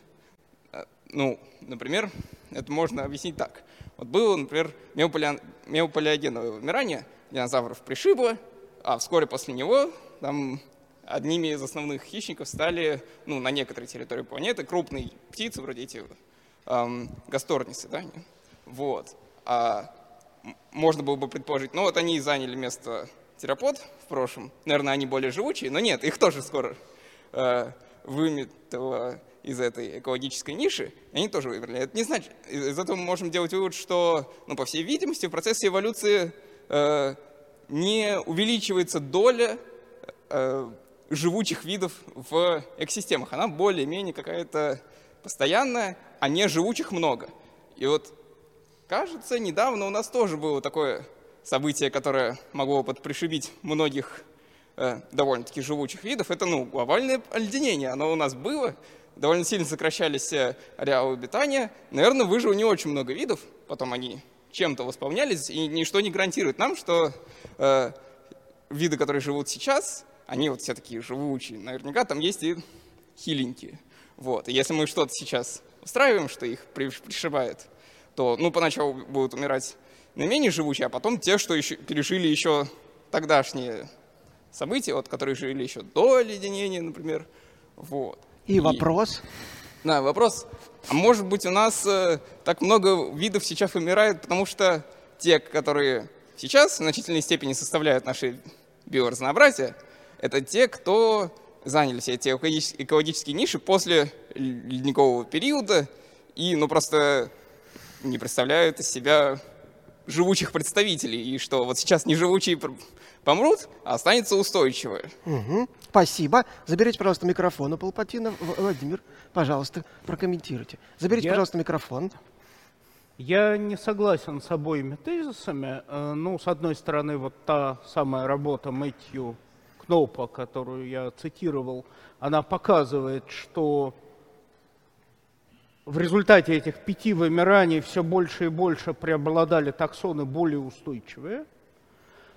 Ну, например, это можно объяснить так. Вот было, например, меополиогеновое вымирание, динозавров пришибло, а вскоре после него там одними из основных хищников стали, ну, на некоторой территории планеты, крупные птицы, вроде эти эм, гасторницы, да? Вот. А можно было бы предположить, ну, вот они заняли место терапод в прошлом, наверное, они более живучие, но нет, их тоже скоро э, выметало из этой экологической ниши, и они тоже выбрали. Это не значит, из этого мы можем делать вывод, что, ну, по всей видимости, в процессе эволюции э, не увеличивается доля э, живучих видов в экосистемах. Она более-менее какая-то постоянная, а не живучих много. И вот, кажется, недавно у нас тоже было такое событие, которое могло подпришибить многих э, довольно-таки живучих видов. Это, ну, глобальное оледенение. Оно у нас было, довольно сильно сокращались э, ареалы обитания. Наверное, выжило не очень много видов, потом они чем-то восполнялись, и ничто не гарантирует нам, что э, виды, которые живут сейчас, они вот все такие живучие. Наверняка там есть и хиленькие. Вот. И если мы что-то сейчас устраиваем, что их пришибает, то, ну, поначалу будут умирать наименее живучие, а потом те, что еще, пережили еще тогдашние события, вот, которые жили еще до оледенения, например. Вот. И, и вопрос? Да, вопрос. А может быть, у нас э, так много видов сейчас умирает, потому что те, которые сейчас в значительной степени составляют наше биоразнообразие, это те, кто заняли все эти экологические ниши после ледникового периода и, ну, просто не представляют из себя живучих представителей, и что вот сейчас неживучие помрут, а останется устойчивое. Угу. Спасибо. Заберите, пожалуйста, микрофон у Палпатина. Владимир, пожалуйста, прокомментируйте. Заберите, Я... пожалуйста, микрофон. Я не согласен с обоими тезисами. Э, ну, с одной стороны, вот та самая работа Мэтью Кнопа, которую я цитировал, она показывает, что в результате этих пяти вымираний все больше и больше преобладали таксоны более устойчивые.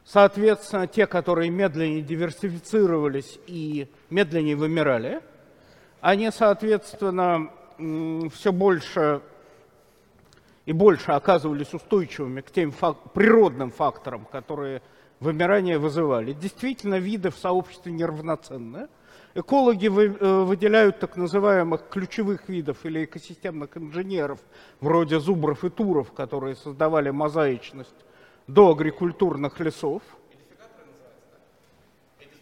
Соответственно, те, которые медленнее диверсифицировались и медленнее вымирали, они, соответственно, все больше и больше оказывались устойчивыми к тем фак- природным факторам, которые вымирание вызывали. Действительно, виды в сообществе неравноценны – Экологи э, выделяют так называемых ключевых видов или экосистемных инженеров, вроде зубров и туров, которые создавали мозаичность до агрикультурных лесов.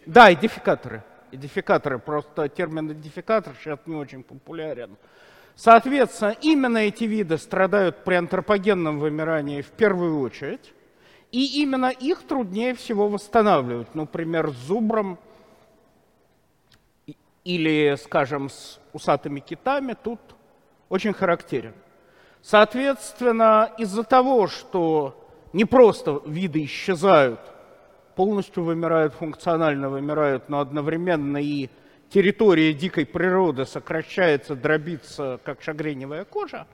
Да, идификаторы. Идификаторы, просто термин идификатор сейчас не очень популярен. Соответственно, именно эти виды страдают при антропогенном вымирании в первую очередь, и именно их труднее всего восстанавливать. Например, с зубром – или, скажем, с усатыми китами тут очень характерен. Соответственно, из-за того, что не просто виды исчезают, полностью вымирают, функционально вымирают, но одновременно и территория дикой природы сокращается, дробится, как шагреневая кожа,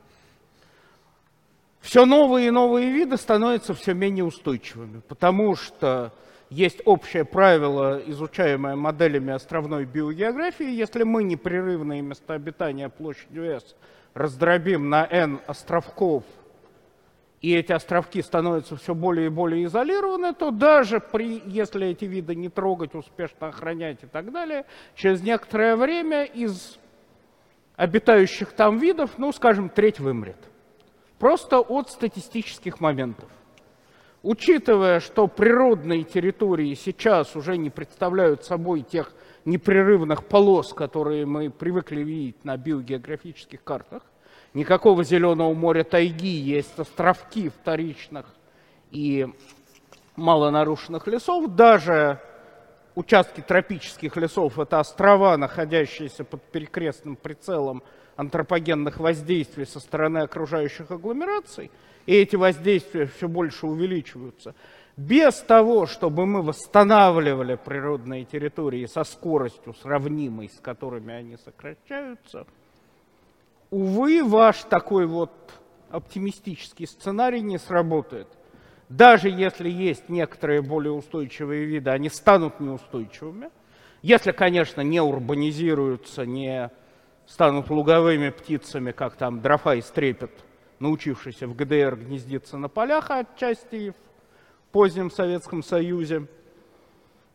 все новые и новые виды становятся все менее устойчивыми, потому что есть общее правило, изучаемое моделями островной биогеографии. Если мы непрерывные места обитания площадью S раздробим на n островков, и эти островки становятся все более и более изолированы, то даже при, если эти виды не трогать, успешно охранять и так далее, через некоторое время из обитающих там видов, ну, скажем, треть вымрет. Просто от статистических моментов. Учитывая, что природные территории сейчас уже не представляют собой тех непрерывных полос, которые мы привыкли видеть на биогеографических картах, никакого зеленого моря тайги, есть островки вторичных и малонарушенных лесов, даже участки тропических лесов – это острова, находящиеся под перекрестным прицелом антропогенных воздействий со стороны окружающих агломераций – и эти воздействия все больше увеличиваются. без того, чтобы мы восстанавливали природные территории со скоростью, сравнимой с которыми они сокращаются, увы, ваш такой вот оптимистический сценарий не сработает. Даже если есть некоторые более устойчивые виды, они станут неустойчивыми. Если, конечно, не урбанизируются, не станут луговыми птицами, как там дрофа и научившийся в ГДР гнездиться на полях отчасти в позднем Советском Союзе.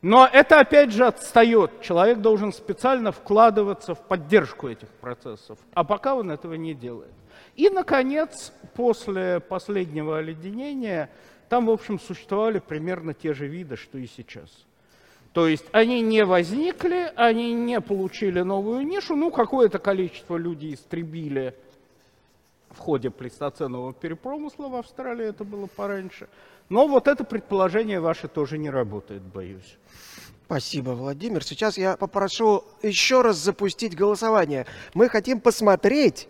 Но это опять же отстает. Человек должен специально вкладываться в поддержку этих процессов, а пока он этого не делает. И, наконец, после последнего оледенения там, в общем, существовали примерно те же виды, что и сейчас. То есть они не возникли, они не получили новую нишу, ну, какое-то количество людей истребили в ходе плейстоценового перепромысла в Австралии, это было пораньше. Но вот это предположение ваше тоже не работает, боюсь. Спасибо, Владимир. Сейчас я попрошу еще раз запустить голосование. Мы хотим посмотреть,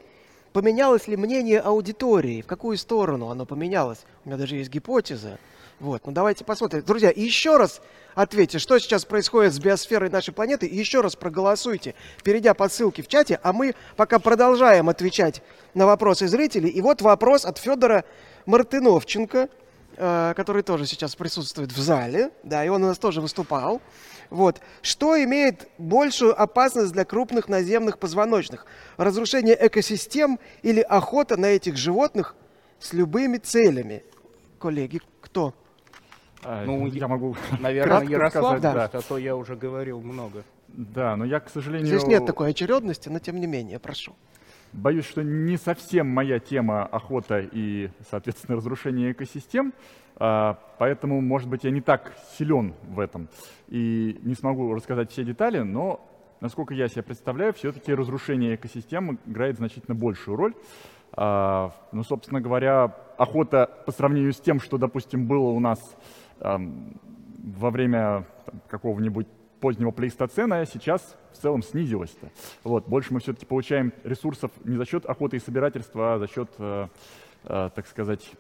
поменялось ли мнение аудитории, в какую сторону оно поменялось. У меня даже есть гипотеза. Вот, ну давайте посмотрим. Друзья, еще раз ответьте, что сейчас происходит с биосферой нашей планеты, и еще раз проголосуйте, перейдя по ссылке в чате, а мы пока продолжаем отвечать на вопросы зрителей. И вот вопрос от Федора Мартыновченко, э, который тоже сейчас присутствует в зале, да, и он у нас тоже выступал. Вот. Что имеет большую опасность для крупных наземных позвоночных? Разрушение экосистем или охота на этих животных с любыми целями? Коллеги, кто? А, Ну, я могу Наверное, Ярослав, сказать, да. да. а то я уже говорил много. Да, но я, к сожалению, Здесь нет такой очередности, но тем не менее, прошу. Боюсь, что не совсем моя тема охота и, соответственно, разрушение экосистем, а, поэтому, может быть, я не так силен в этом и не смогу рассказать все детали, но, насколько я себе представляю, все-таки разрушение экосистем играет значительно большую роль. А, Ну, собственно говоря, охота по сравнению с тем, что, допустим, было у нас во время какого-нибудь позднего плейстоцена, сейчас в целом снизилась-то. Вот, больше мы все-таки получаем ресурсов не за счет охоты и собирательства, а за счет, э, э, так сказать,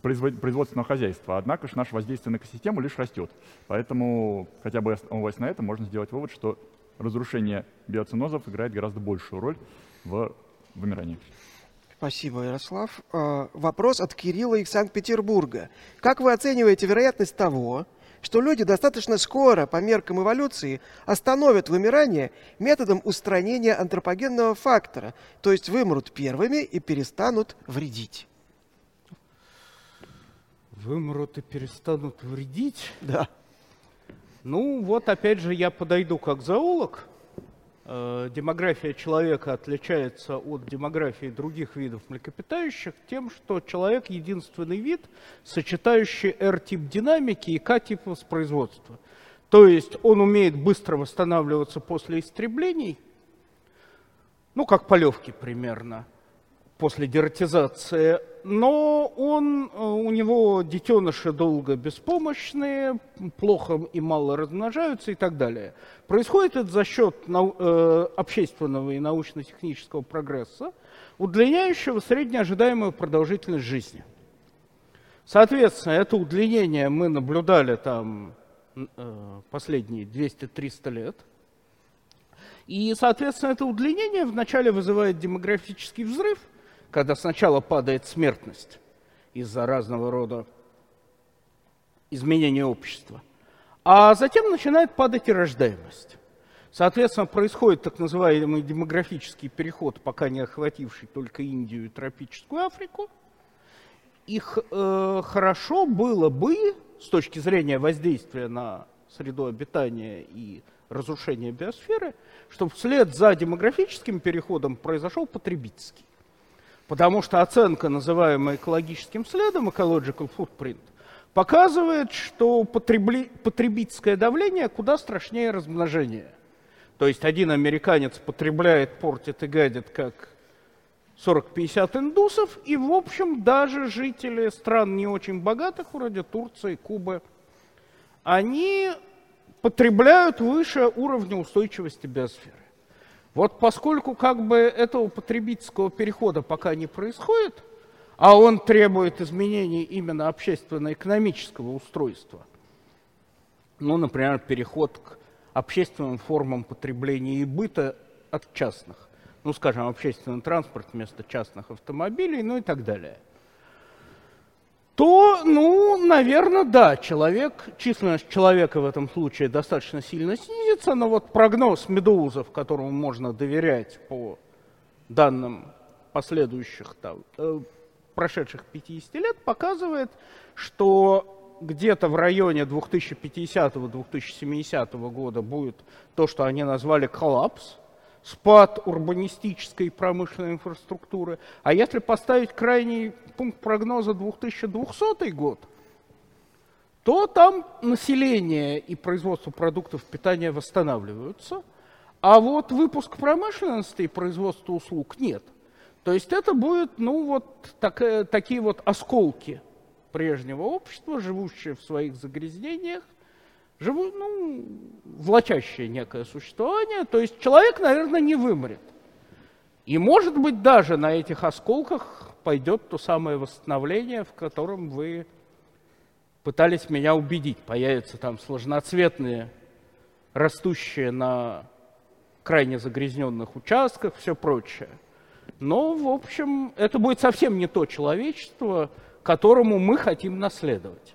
производ- производственного хозяйства. Однако же наше воздействие на экосистему лишь растет. Поэтому, хотя бы основываясь на этом, можно сделать вывод, что разрушение биоценозов играет гораздо большую роль в вымирании. Спасибо, Ярослав. Э, Вопрос от Кирилла из Санкт-Петербурга. Как вы оцениваете вероятность того, что люди достаточно скоро, по меркам эволюции, остановят вымирание методом устранения антропогенного фактора, то есть вымрут первыми и перестанут вредить? Вымрут и перестанут вредить. Да. Ну, вот опять же я подойду как зоолог. Э, Демография человека отличается от демографии других видов млекопитающих тем, что человек единственный вид, сочетающий R-тип динамики и K-тип воспроизводства. То есть он умеет быстро восстанавливаться после истреблений, ну, как полевки примерно, после дератизации, но он, э, у него детеныши долго беспомощные, плохо и мало размножаются и так далее. Происходит это за счет э, общественного и научно-технического прогресса, удлиняющего среднеожидаемую продолжительность жизни. Соответственно, это удлинение мы наблюдали там э, последние 200-300 лет. И, соответственно, это удлинение вначале вызывает демографический взрыв, когда сначала падает смертность из-за разного рода изменения общества, а затем начинает падать и рождаемость. Соответственно, происходит так называемый демографический переход, пока не охвативший только Индию и тропическую Африку. И х- э, хорошо было бы, с точки зрения воздействия на среду обитания и разрушения биосферы, чтобы вслед за демографическим переходом произошел потребительский. Потому что оценка, называемая экологическим следом, ecological footprint, показывает, что потребли- потребительское давление куда страшнее размножения. То есть один американец потребляет, портит и гадит, как 40-50 индусов, и, в общем, даже жители стран не очень богатых, вроде Турции, Кубы, они потребляют выше уровня устойчивости биосферы. Вот поскольку как бы этого потребительского перехода пока не происходит, а он требует изменений именно общественно-экономического устройства. Ну, например, переход к общественным формам потребления и быта от частных. Ну, скажем, общественный транспорт вместо частных автомобилей, ну и так далее. То, ну, наверное, да, человек, численность человека в этом случае достаточно сильно снизится, но вот прогноз медузов, которому можно доверять по данным последующих там, э, прошедших 50 лет показывает, что где-то в районе 2050-2070 года будет то, что они назвали коллапс, спад урбанистической и промышленной инфраструктуры. А если поставить крайний пункт прогноза 2200 год, то там население и производство продуктов питания восстанавливаются, а вот выпуск промышленности и производство услуг нет – то есть это будет, ну вот, так, э, такие вот осколки прежнего общества, живущие в своих загрязнениях, живу, ну, влачащее некое существование. То есть человек, наверное, не вымрет. И, может быть, даже на этих осколках пойдет то самое восстановление, в котором вы пытались меня убедить. Появятся там сложноцветные, растущие на крайне загрязненных участках, все прочее. Но, в общем, это будет совсем не то человечество, которому мы хотим наследовать.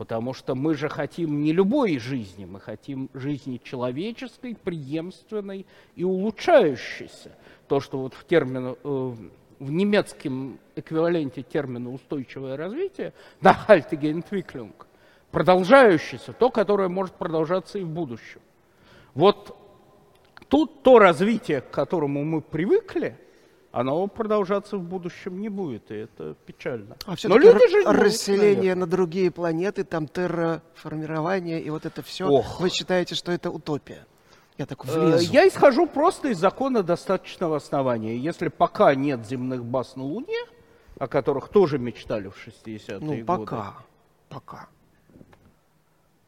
Потому что мы же хотим не любой жизни, мы хотим жизни человеческой, преемственной и улучшающейся. То, что вот в, термин, э, в немецком эквиваленте термина «устойчивое развитие» «nachhaltige Entwicklung» продолжающееся, то, которое может продолжаться и в будущем. Вот тут то развитие, к которому мы привыкли – оно продолжаться в будущем не будет, и это печально. А Но люди же расселение на другие планеты, там терраформирование и вот это все, Ох. вы считаете, что это утопия? Я так э, влезу. Я исхожу просто из закона достаточного основания. Если пока нет земных баз на Луне, о которых тоже мечтали в 60-е ну, годы. Ну, пока. Пока.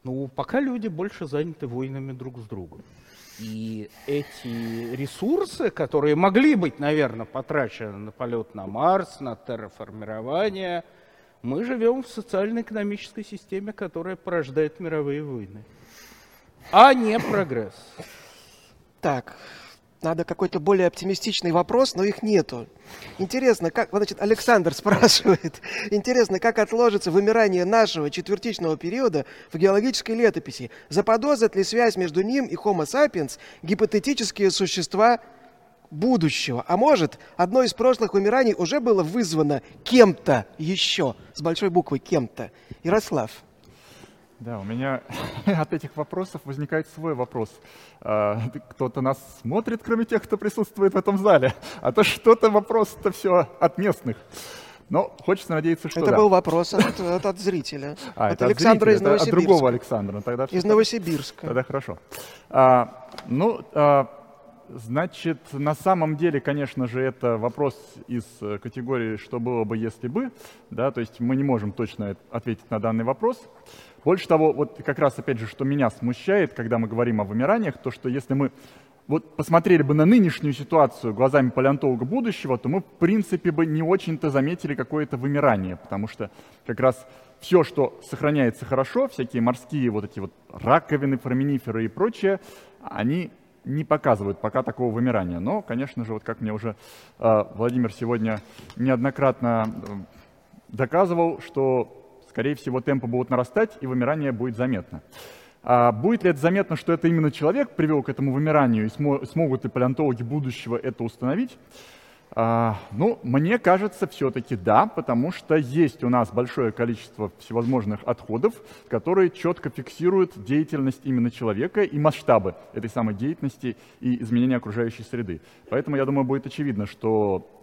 Ну, пока люди больше заняты войнами друг с другом. И эти ресурсы, которые могли быть, наверное, потрачены на полет на Марс, на терраформирование, мы живем в социально-экономической системе, которая порождает мировые войны, а не прогресс. Так, надо какой-то более оптимистичный вопрос, но их нету. Интересно, как, значит, Александр спрашивает, интересно, как отложится вымирание нашего четвертичного периода в геологической летописи? Заподозрит ли связь между ним и Homo sapiens гипотетические существа будущего? А может, одно из прошлых вымираний уже было вызвано кем-то еще, с большой буквы кем-то? Ярослав. Да, у меня от этих вопросов возникает свой вопрос. А, кто-то нас смотрит, кроме тех, кто присутствует в этом зале, а то что-то вопрос-то все от местных. Но хочется надеяться, что Это да. был вопрос от, от, от зрителя. А, от это Александра от зрителя, из Новосибирска. От другого Александра. Тогда из Новосибирска. Тогда хорошо. А, ну, а, значит, на самом деле, конечно же, это вопрос из категории «что было бы, если бы?». Да, то есть мы не можем точно ответить на данный вопрос. Больше того, вот как раз опять же, что меня смущает, когда мы говорим о вымираниях, то что если мы вот посмотрели бы на нынешнюю ситуацию глазами палеонтолога будущего, то мы, в принципе, бы не очень-то заметили какое-то вымирание, потому что как раз все, что сохраняется хорошо, всякие морские вот эти вот раковины, фораминиферы и прочее, они не показывают пока такого вымирания. Но, конечно же, вот как мне уже э, Владимир сегодня неоднократно э, доказывал, что скорее всего, темпы будут нарастать, и вымирание будет заметно. А будет ли это заметно, что это именно человек привел к этому вымиранию, и смо смогут ли палеонтологи будущего это установить? А, ну, мне кажется, все-таки да, потому что есть у нас большое количество всевозможных отходов, которые четко фиксируют деятельность именно человека и масштабы этой самой деятельности и изменения окружающей среды. Поэтому, я думаю, будет очевидно, что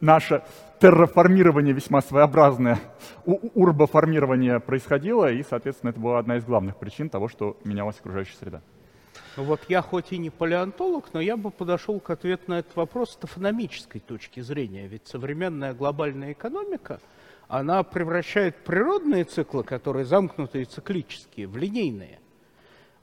наше терраформирование весьма своеобразное, урбоформирование происходило, и, соответственно, это была одна из главных причин того, что менялась окружающая среда. Вот я хоть и не палеонтолог, но я бы подошел к ответу на этот вопрос с топономической точки зрения. Ведь современная глобальная экономика, она превращает природные циклы, которые замкнутые циклические, в линейные.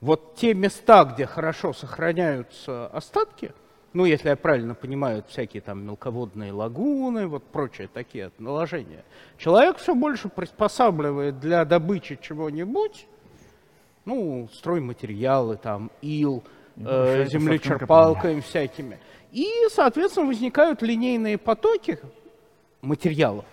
Вот те места, где хорошо сохраняются остатки – ну, если я правильно понимаю, всякие там мелководные лагуны, вот прочие такие наложения. Человек все больше приспосабливает для добычи чего-нибудь, ну, стройматериалы, там, ил, э, землечерпалками всякими. И, соответственно, возникают линейные потоки материалов,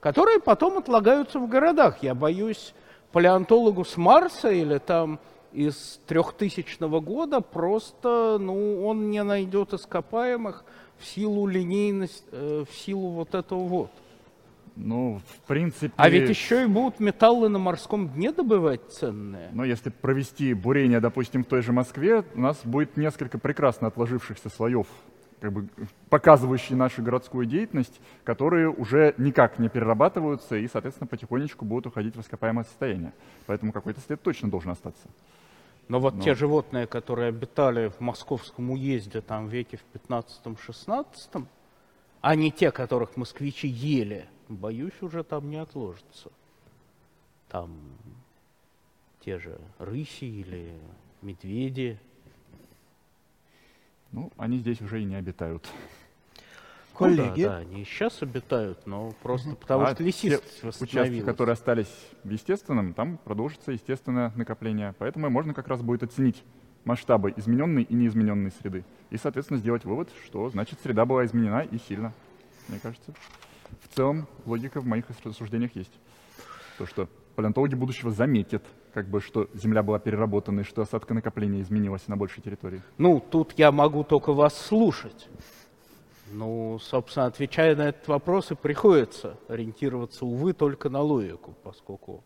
которые потом отлагаются в городах. Я боюсь, палеонтологу с Марса или там из трехтысячного года просто, ну, он не найдет ископаемых в силу линейности, э, в силу вот этого вот. Ну, в принципе... А ведь еще и будут металлы на морском дне добывать ценные. Но если провести бурение, допустим, в той же Москве, у нас будет несколько прекрасно отложившихся слоев, как бы показывающие нашу городскую деятельность, которые уже никак не перерабатываются и, соответственно, потихонечку будут уходить в ископаемое состояние. Поэтому какой-то след точно должен остаться. Но вот Но... те животные, которые обитали в московском уезде там в веке в 15-16, а не те, которых москвичи ели, боюсь, уже там не отложится. Там те же рыси или медведи. Ну, они здесь уже и не обитают. Коллеги. Ну, да, да, они сейчас обитают, но просто потому а что лесистость участки, которые остались в естественном, там продолжится естественное накопление. Поэтому можно как раз будет оценить масштабы измененной и неизмененной среды. И, соответственно, сделать вывод, что значит среда была изменена и сильно. Мне кажется, в целом логика в моих рассуждениях есть. То, что палеонтологи будущего заметят, как бы, что Земля была переработана и что осадка накопления изменилась на большей территории. Ну, тут я могу только вас слушать. Ну, собственно, отвечая на этот вопрос, и приходится ориентироваться, увы, только на логику, поскольку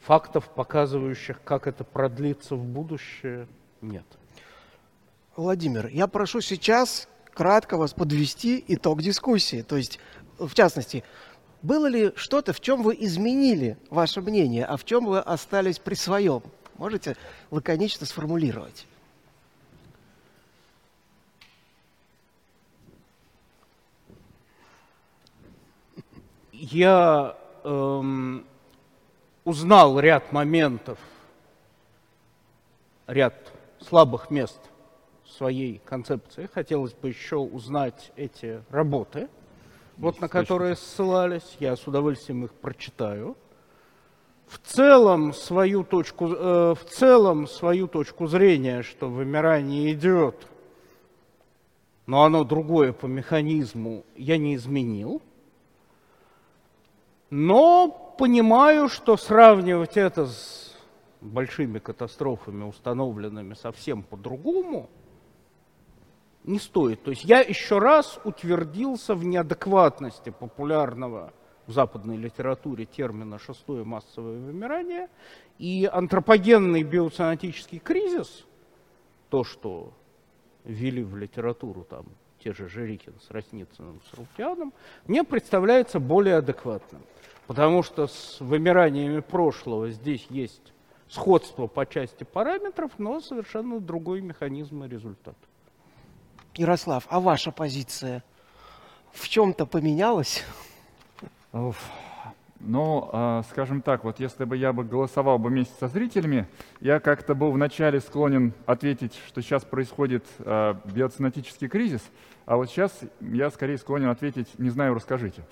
фактов, показывающих, как это продлится в будущее, нет. Владимир, я прошу сейчас кратко вас подвести итог дискуссии. То есть, в частности, было ли что-то, в чем вы изменили ваше мнение, а в чем вы остались при своем? Можете лаконично сформулировать? я эм, узнал ряд моментов, ряд слабых мест своей концепции. Хотелось бы еще узнать эти работы, вот на которые ссылались. Я с удовольствием их прочитаю. В целом свою точку, э, в целом свою точку зрения, что вымирание идет, но оно другое по механизму, я не изменил. Но понимаю, что сравнивать это с большими катастрофами, установленными совсем по-другому, не стоит. То есть я еще раз утвердился в неадекватности популярного в западной литературе термина «шестое массовое вымирание», и антропогенный биоценотический кризис, то, что ввели в литературу там те же Жирикин с Росницыным, с Рутяном, мне представляется более адекватным. Потому что с вымираниями прошлого здесь есть сходство по части параметров, но совершенно другой механизм и результат. Ярослав, а ваша позиция в чем-то поменялась? Ну, э, скажем так, вот если бы я бы голосовал бы вместе со зрителями, я как-то был вначале склонен ответить, что сейчас происходит э, биоцинетический кризис, а вот сейчас я скорее склонен ответить, не знаю, расскажите.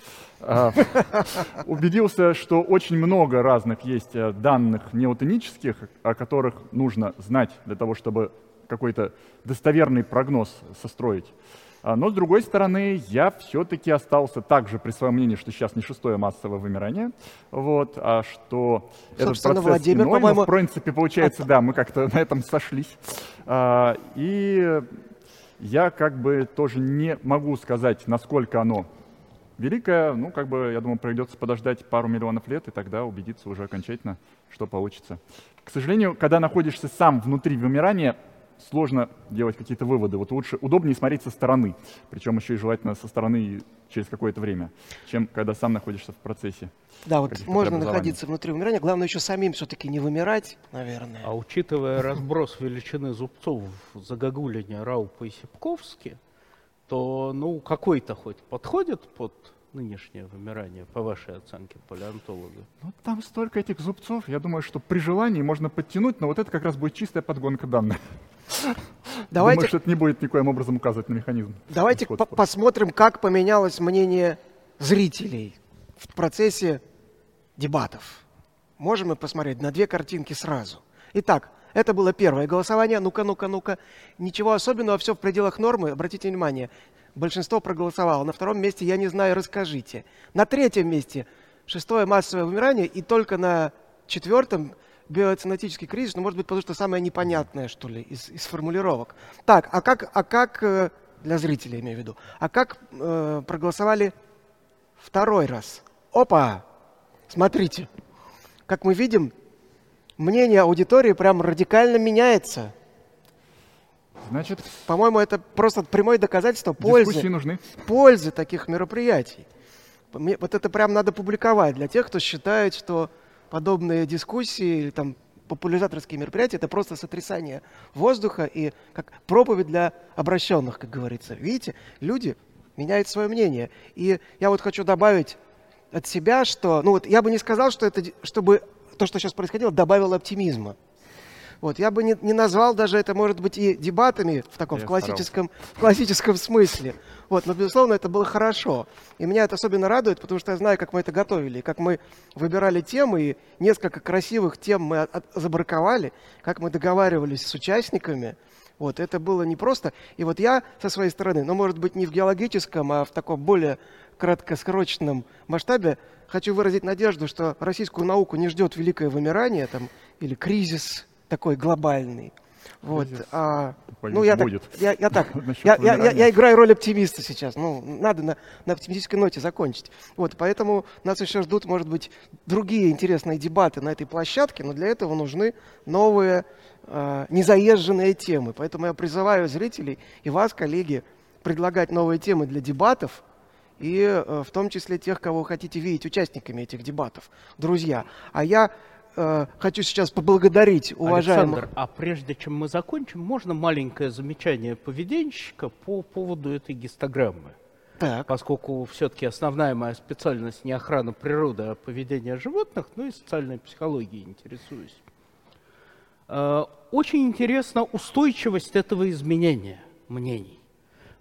Э, убедился, что очень много разных есть данных неотонических, о которых нужно знать для того, чтобы какой-то достоверный прогноз состроить. А, но, с другой стороны, я все-таки остался также при своем мнении, что сейчас не шестое массовое вымирание, вот, а что этот процесс Владимир, иной, но, в принципе, получается, да, мы как-то на этом сошлись. А, и я как бы тоже не могу сказать, насколько оно великое, ну, как бы, я думаю, придется подождать пару миллионов лет и тогда убедиться уже окончательно, что получится. К сожалению, когда находишься сам внутри вымирания, сложно делать какие-то выводы. Вот лучше, удобнее смотреть со стороны, причем еще и желательно со стороны через какое-то время, чем когда сам находишься в процессе. Да, вот можно находиться внутри вымирания, главное еще самим все-таки не вымирать, наверное. А учитывая разброс величины зубцов в загогулине Раупа и Сипковски, то, ну, какой-то хоть подходит под нынешнее вымирание, по вашей оценке палеонтолога? Ну, там столько этих зубцов, я думаю, что при желании можно подтянуть, но вот это как раз будет чистая подгонка данных. Давайте, Думаю, что это не будет никоим образом указывать на механизм. давайте по- посмотрим, как поменялось мнение зрителей в процессе дебатов. Можем мы посмотреть на две картинки сразу. Итак, это было первое голосование. Ну-ка, ну-ка, ну-ка. Ничего особенного, все в пределах нормы. Обратите внимание, большинство проголосовало. На втором месте «Я не знаю, расскажите». На третьем месте шестое массовое вымирание. И только на четвертом биоцинетический кризис, ну, может быть, потому что самое непонятное, что ли, из, из формулировок. Так, а как, а как э, для зрителей, имею в виду, а как э, проголосовали второй раз? Опа! Смотрите, как мы видим, мнение аудитории прям радикально меняется. Значит, По-моему, это просто прямое доказательство пользы, нужны. пользы таких мероприятий. Мне- Вот это прям надо публиковать для тех, кто считает, что подобные дискуссии или там популяризаторские мероприятия это просто сотрясание воздуха и как проповедь для обращенных, как говорится. Видите, люди меняют свое мнение. И я вот хочу добавить от себя, что, ну вот я бы не сказал, что это, чтобы то, что сейчас происходило, добавило оптимизма. Вот, я бы не, не назвал даже это, может быть, и дебатами в таком в классическом, в классическом смысле. Вот, но, безусловно, это было хорошо. И меня это особенно радует, потому что я знаю, как мы это готовили, как мы выбирали темы, и несколько красивых тем мы от- от- забраковали, как мы договаривались с участниками. Вот, это было непросто. И вот я со своей стороны, ну, может быть, не в геологическом, а в таком более краткоскороченном масштабе, хочу выразить надежду, что российскую науку не ждет великое вымирание там, или кризис такой глобальный. Вот, а, ну, я так, будет. я, я так, я, я- я- я играю роль оптимиста сейчас. Ну, надо на, на оптимистической ноте закончить. Вот, поэтому нас еще ждут, может быть, другие интересные дебаты на этой площадке, но для этого нужны новые э, незаезженные темы. Поэтому я призываю зрителей и вас, коллеги, предлагать новые темы для дебатов, и э, в том числе тех, кого вы хотите видеть участниками этих дебатов, друзья. А я э, хочу сейчас поблагодарить уважаемых... Александр, а прежде чем мы закончим, можно маленькое замечание поведенщика по поводу этой гистограммы? Так. Поскольку все-таки основная моя специальность не охрана природы, а поведение животных, ну и социальной психологией интересуюсь. Э, Очень интересна устойчивость этого изменения мнений.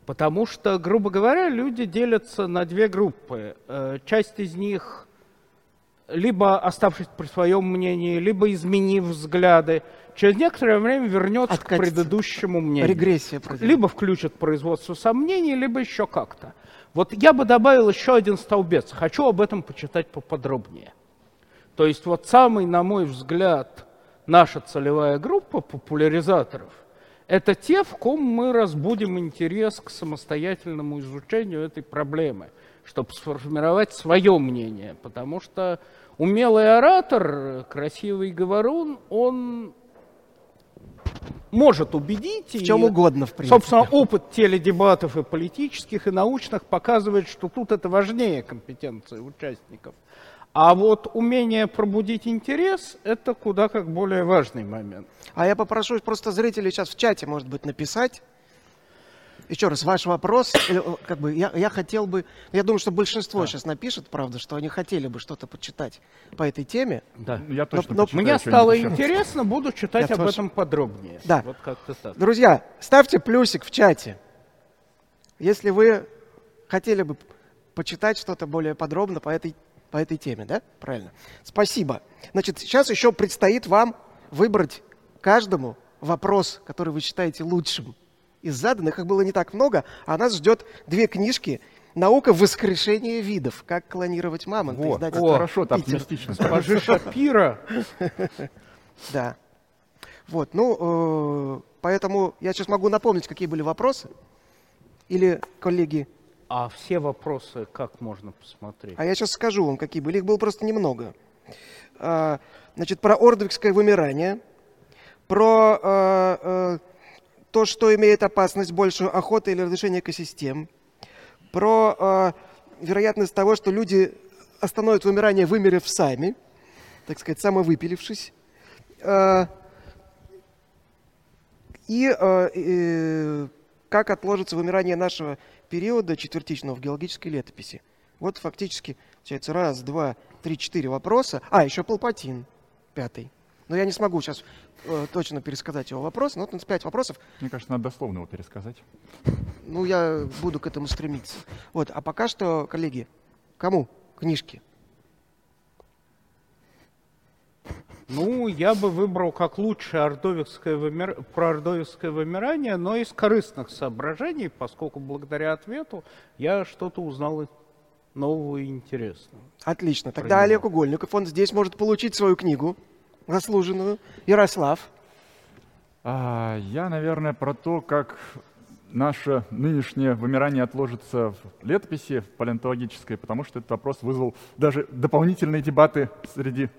Потому что, грубо говоря, люди делятся на две группы. Э, Часть из них либо оставшись при своем мнении, либо изменив взгляды, через некоторое время вернется к Откатится. предыдущему мнению. Регрессия произойдет. Либо включат производство сомнений, либо еще как-то. Вот я бы добавил еще один столбец. Хочу об этом почитать поподробнее. То есть вот самый, на мой взгляд, наша целевая группа популяризаторов – это те, в ком мы разбудим интерес к самостоятельному изучению этой проблемы, чтобы сформировать свое мнение. Потому что умелый оратор, красивый говорун, он может убедить. В чем угодно, в принципе. Собственно, опыт теледебатов и политических, и научных показывает, что тут это важнее компетенции участников. А вот умение пробудить интерес – это куда как более важный момент. А я попрошу просто зрителей сейчас в чате, может быть, написать. Еще раз, ваш вопрос, или, э, как бы, я, я хотел бы, я думаю, что большинство сейчас напишет, правда, что они хотели бы что-то почитать по этой теме. Да. Я точно но почитаю Мне стало интересно, буду читать Я об тоже. этом подробнее. Да. Вот как-то так. Друзья, ставьте плюсик в чате, если вы хотели бы почитать что-то более подробно по этой, по этой теме, да? Правильно. Спасибо. Значит, сейчас еще предстоит вам выбрать каждому вопрос, который вы считаете лучшим из заданных. Их было не так много, а нас ждет две книжки «Наука воскрешения видов. Как клонировать мамонта». Вот. Издательство Хорошо, так оптимистично. Госпожи Шапира, Да. Вот, ну, э, поэтому я сейчас могу напомнить, какие были вопросы. Или, коллеги, а все вопросы как можно посмотреть? а я сейчас скажу вам, какие были. Их было просто немного. А, Значит, про ордвикское вымирание, про э, э, то, что имеет опасность большую охоты или разрушение экосистем, про э, вероятность того, что люди остановят вымирание, вымерев сами, так сказать, самовыпилившись. Э, И э, э, как отложится вымирание нашего периода четвертичного в геологической летописи. Вот фактически, получается, раз, два, три, четыре вопроса. А, еще Палпатин, пятый. Но я не смогу сейчас э, точно пересказать его вопрос, но вот у нас пять вопросов. Мне кажется, надо дословно его пересказать. Ну, я буду к этому стремиться. Вот, а пока что, коллеги, кому книжки? Ну, я бы выбрал как лучшее ордовикское вымир... проордовикское вымирание, но из корыстных соображений, поскольку благодаря ответу я что-то узнал нового и интересного. Отлично. Тогда Олег Угольников, он здесь может получить свою книгу заслуженную. Ярослав. А, я, наверное, про то, как наше нынешнее вымирание отложится в летописи палеонтологической, потому что этот вопрос вызвал даже дополнительные дебаты среди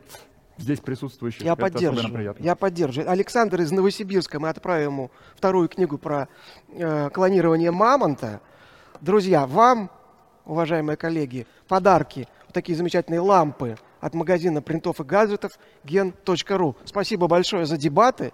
здесь присутствующих. Я поддерживаю. Я поддерживаю. Александр из Новосибирска, мы отправим ему вторую книгу про э, клонирование мамонта. Друзья, вам, уважаемые коллеги, подарки. Вот такие замечательные лампы от магазина принтов и гаджетов gen.ru. Спасибо большое за дебаты.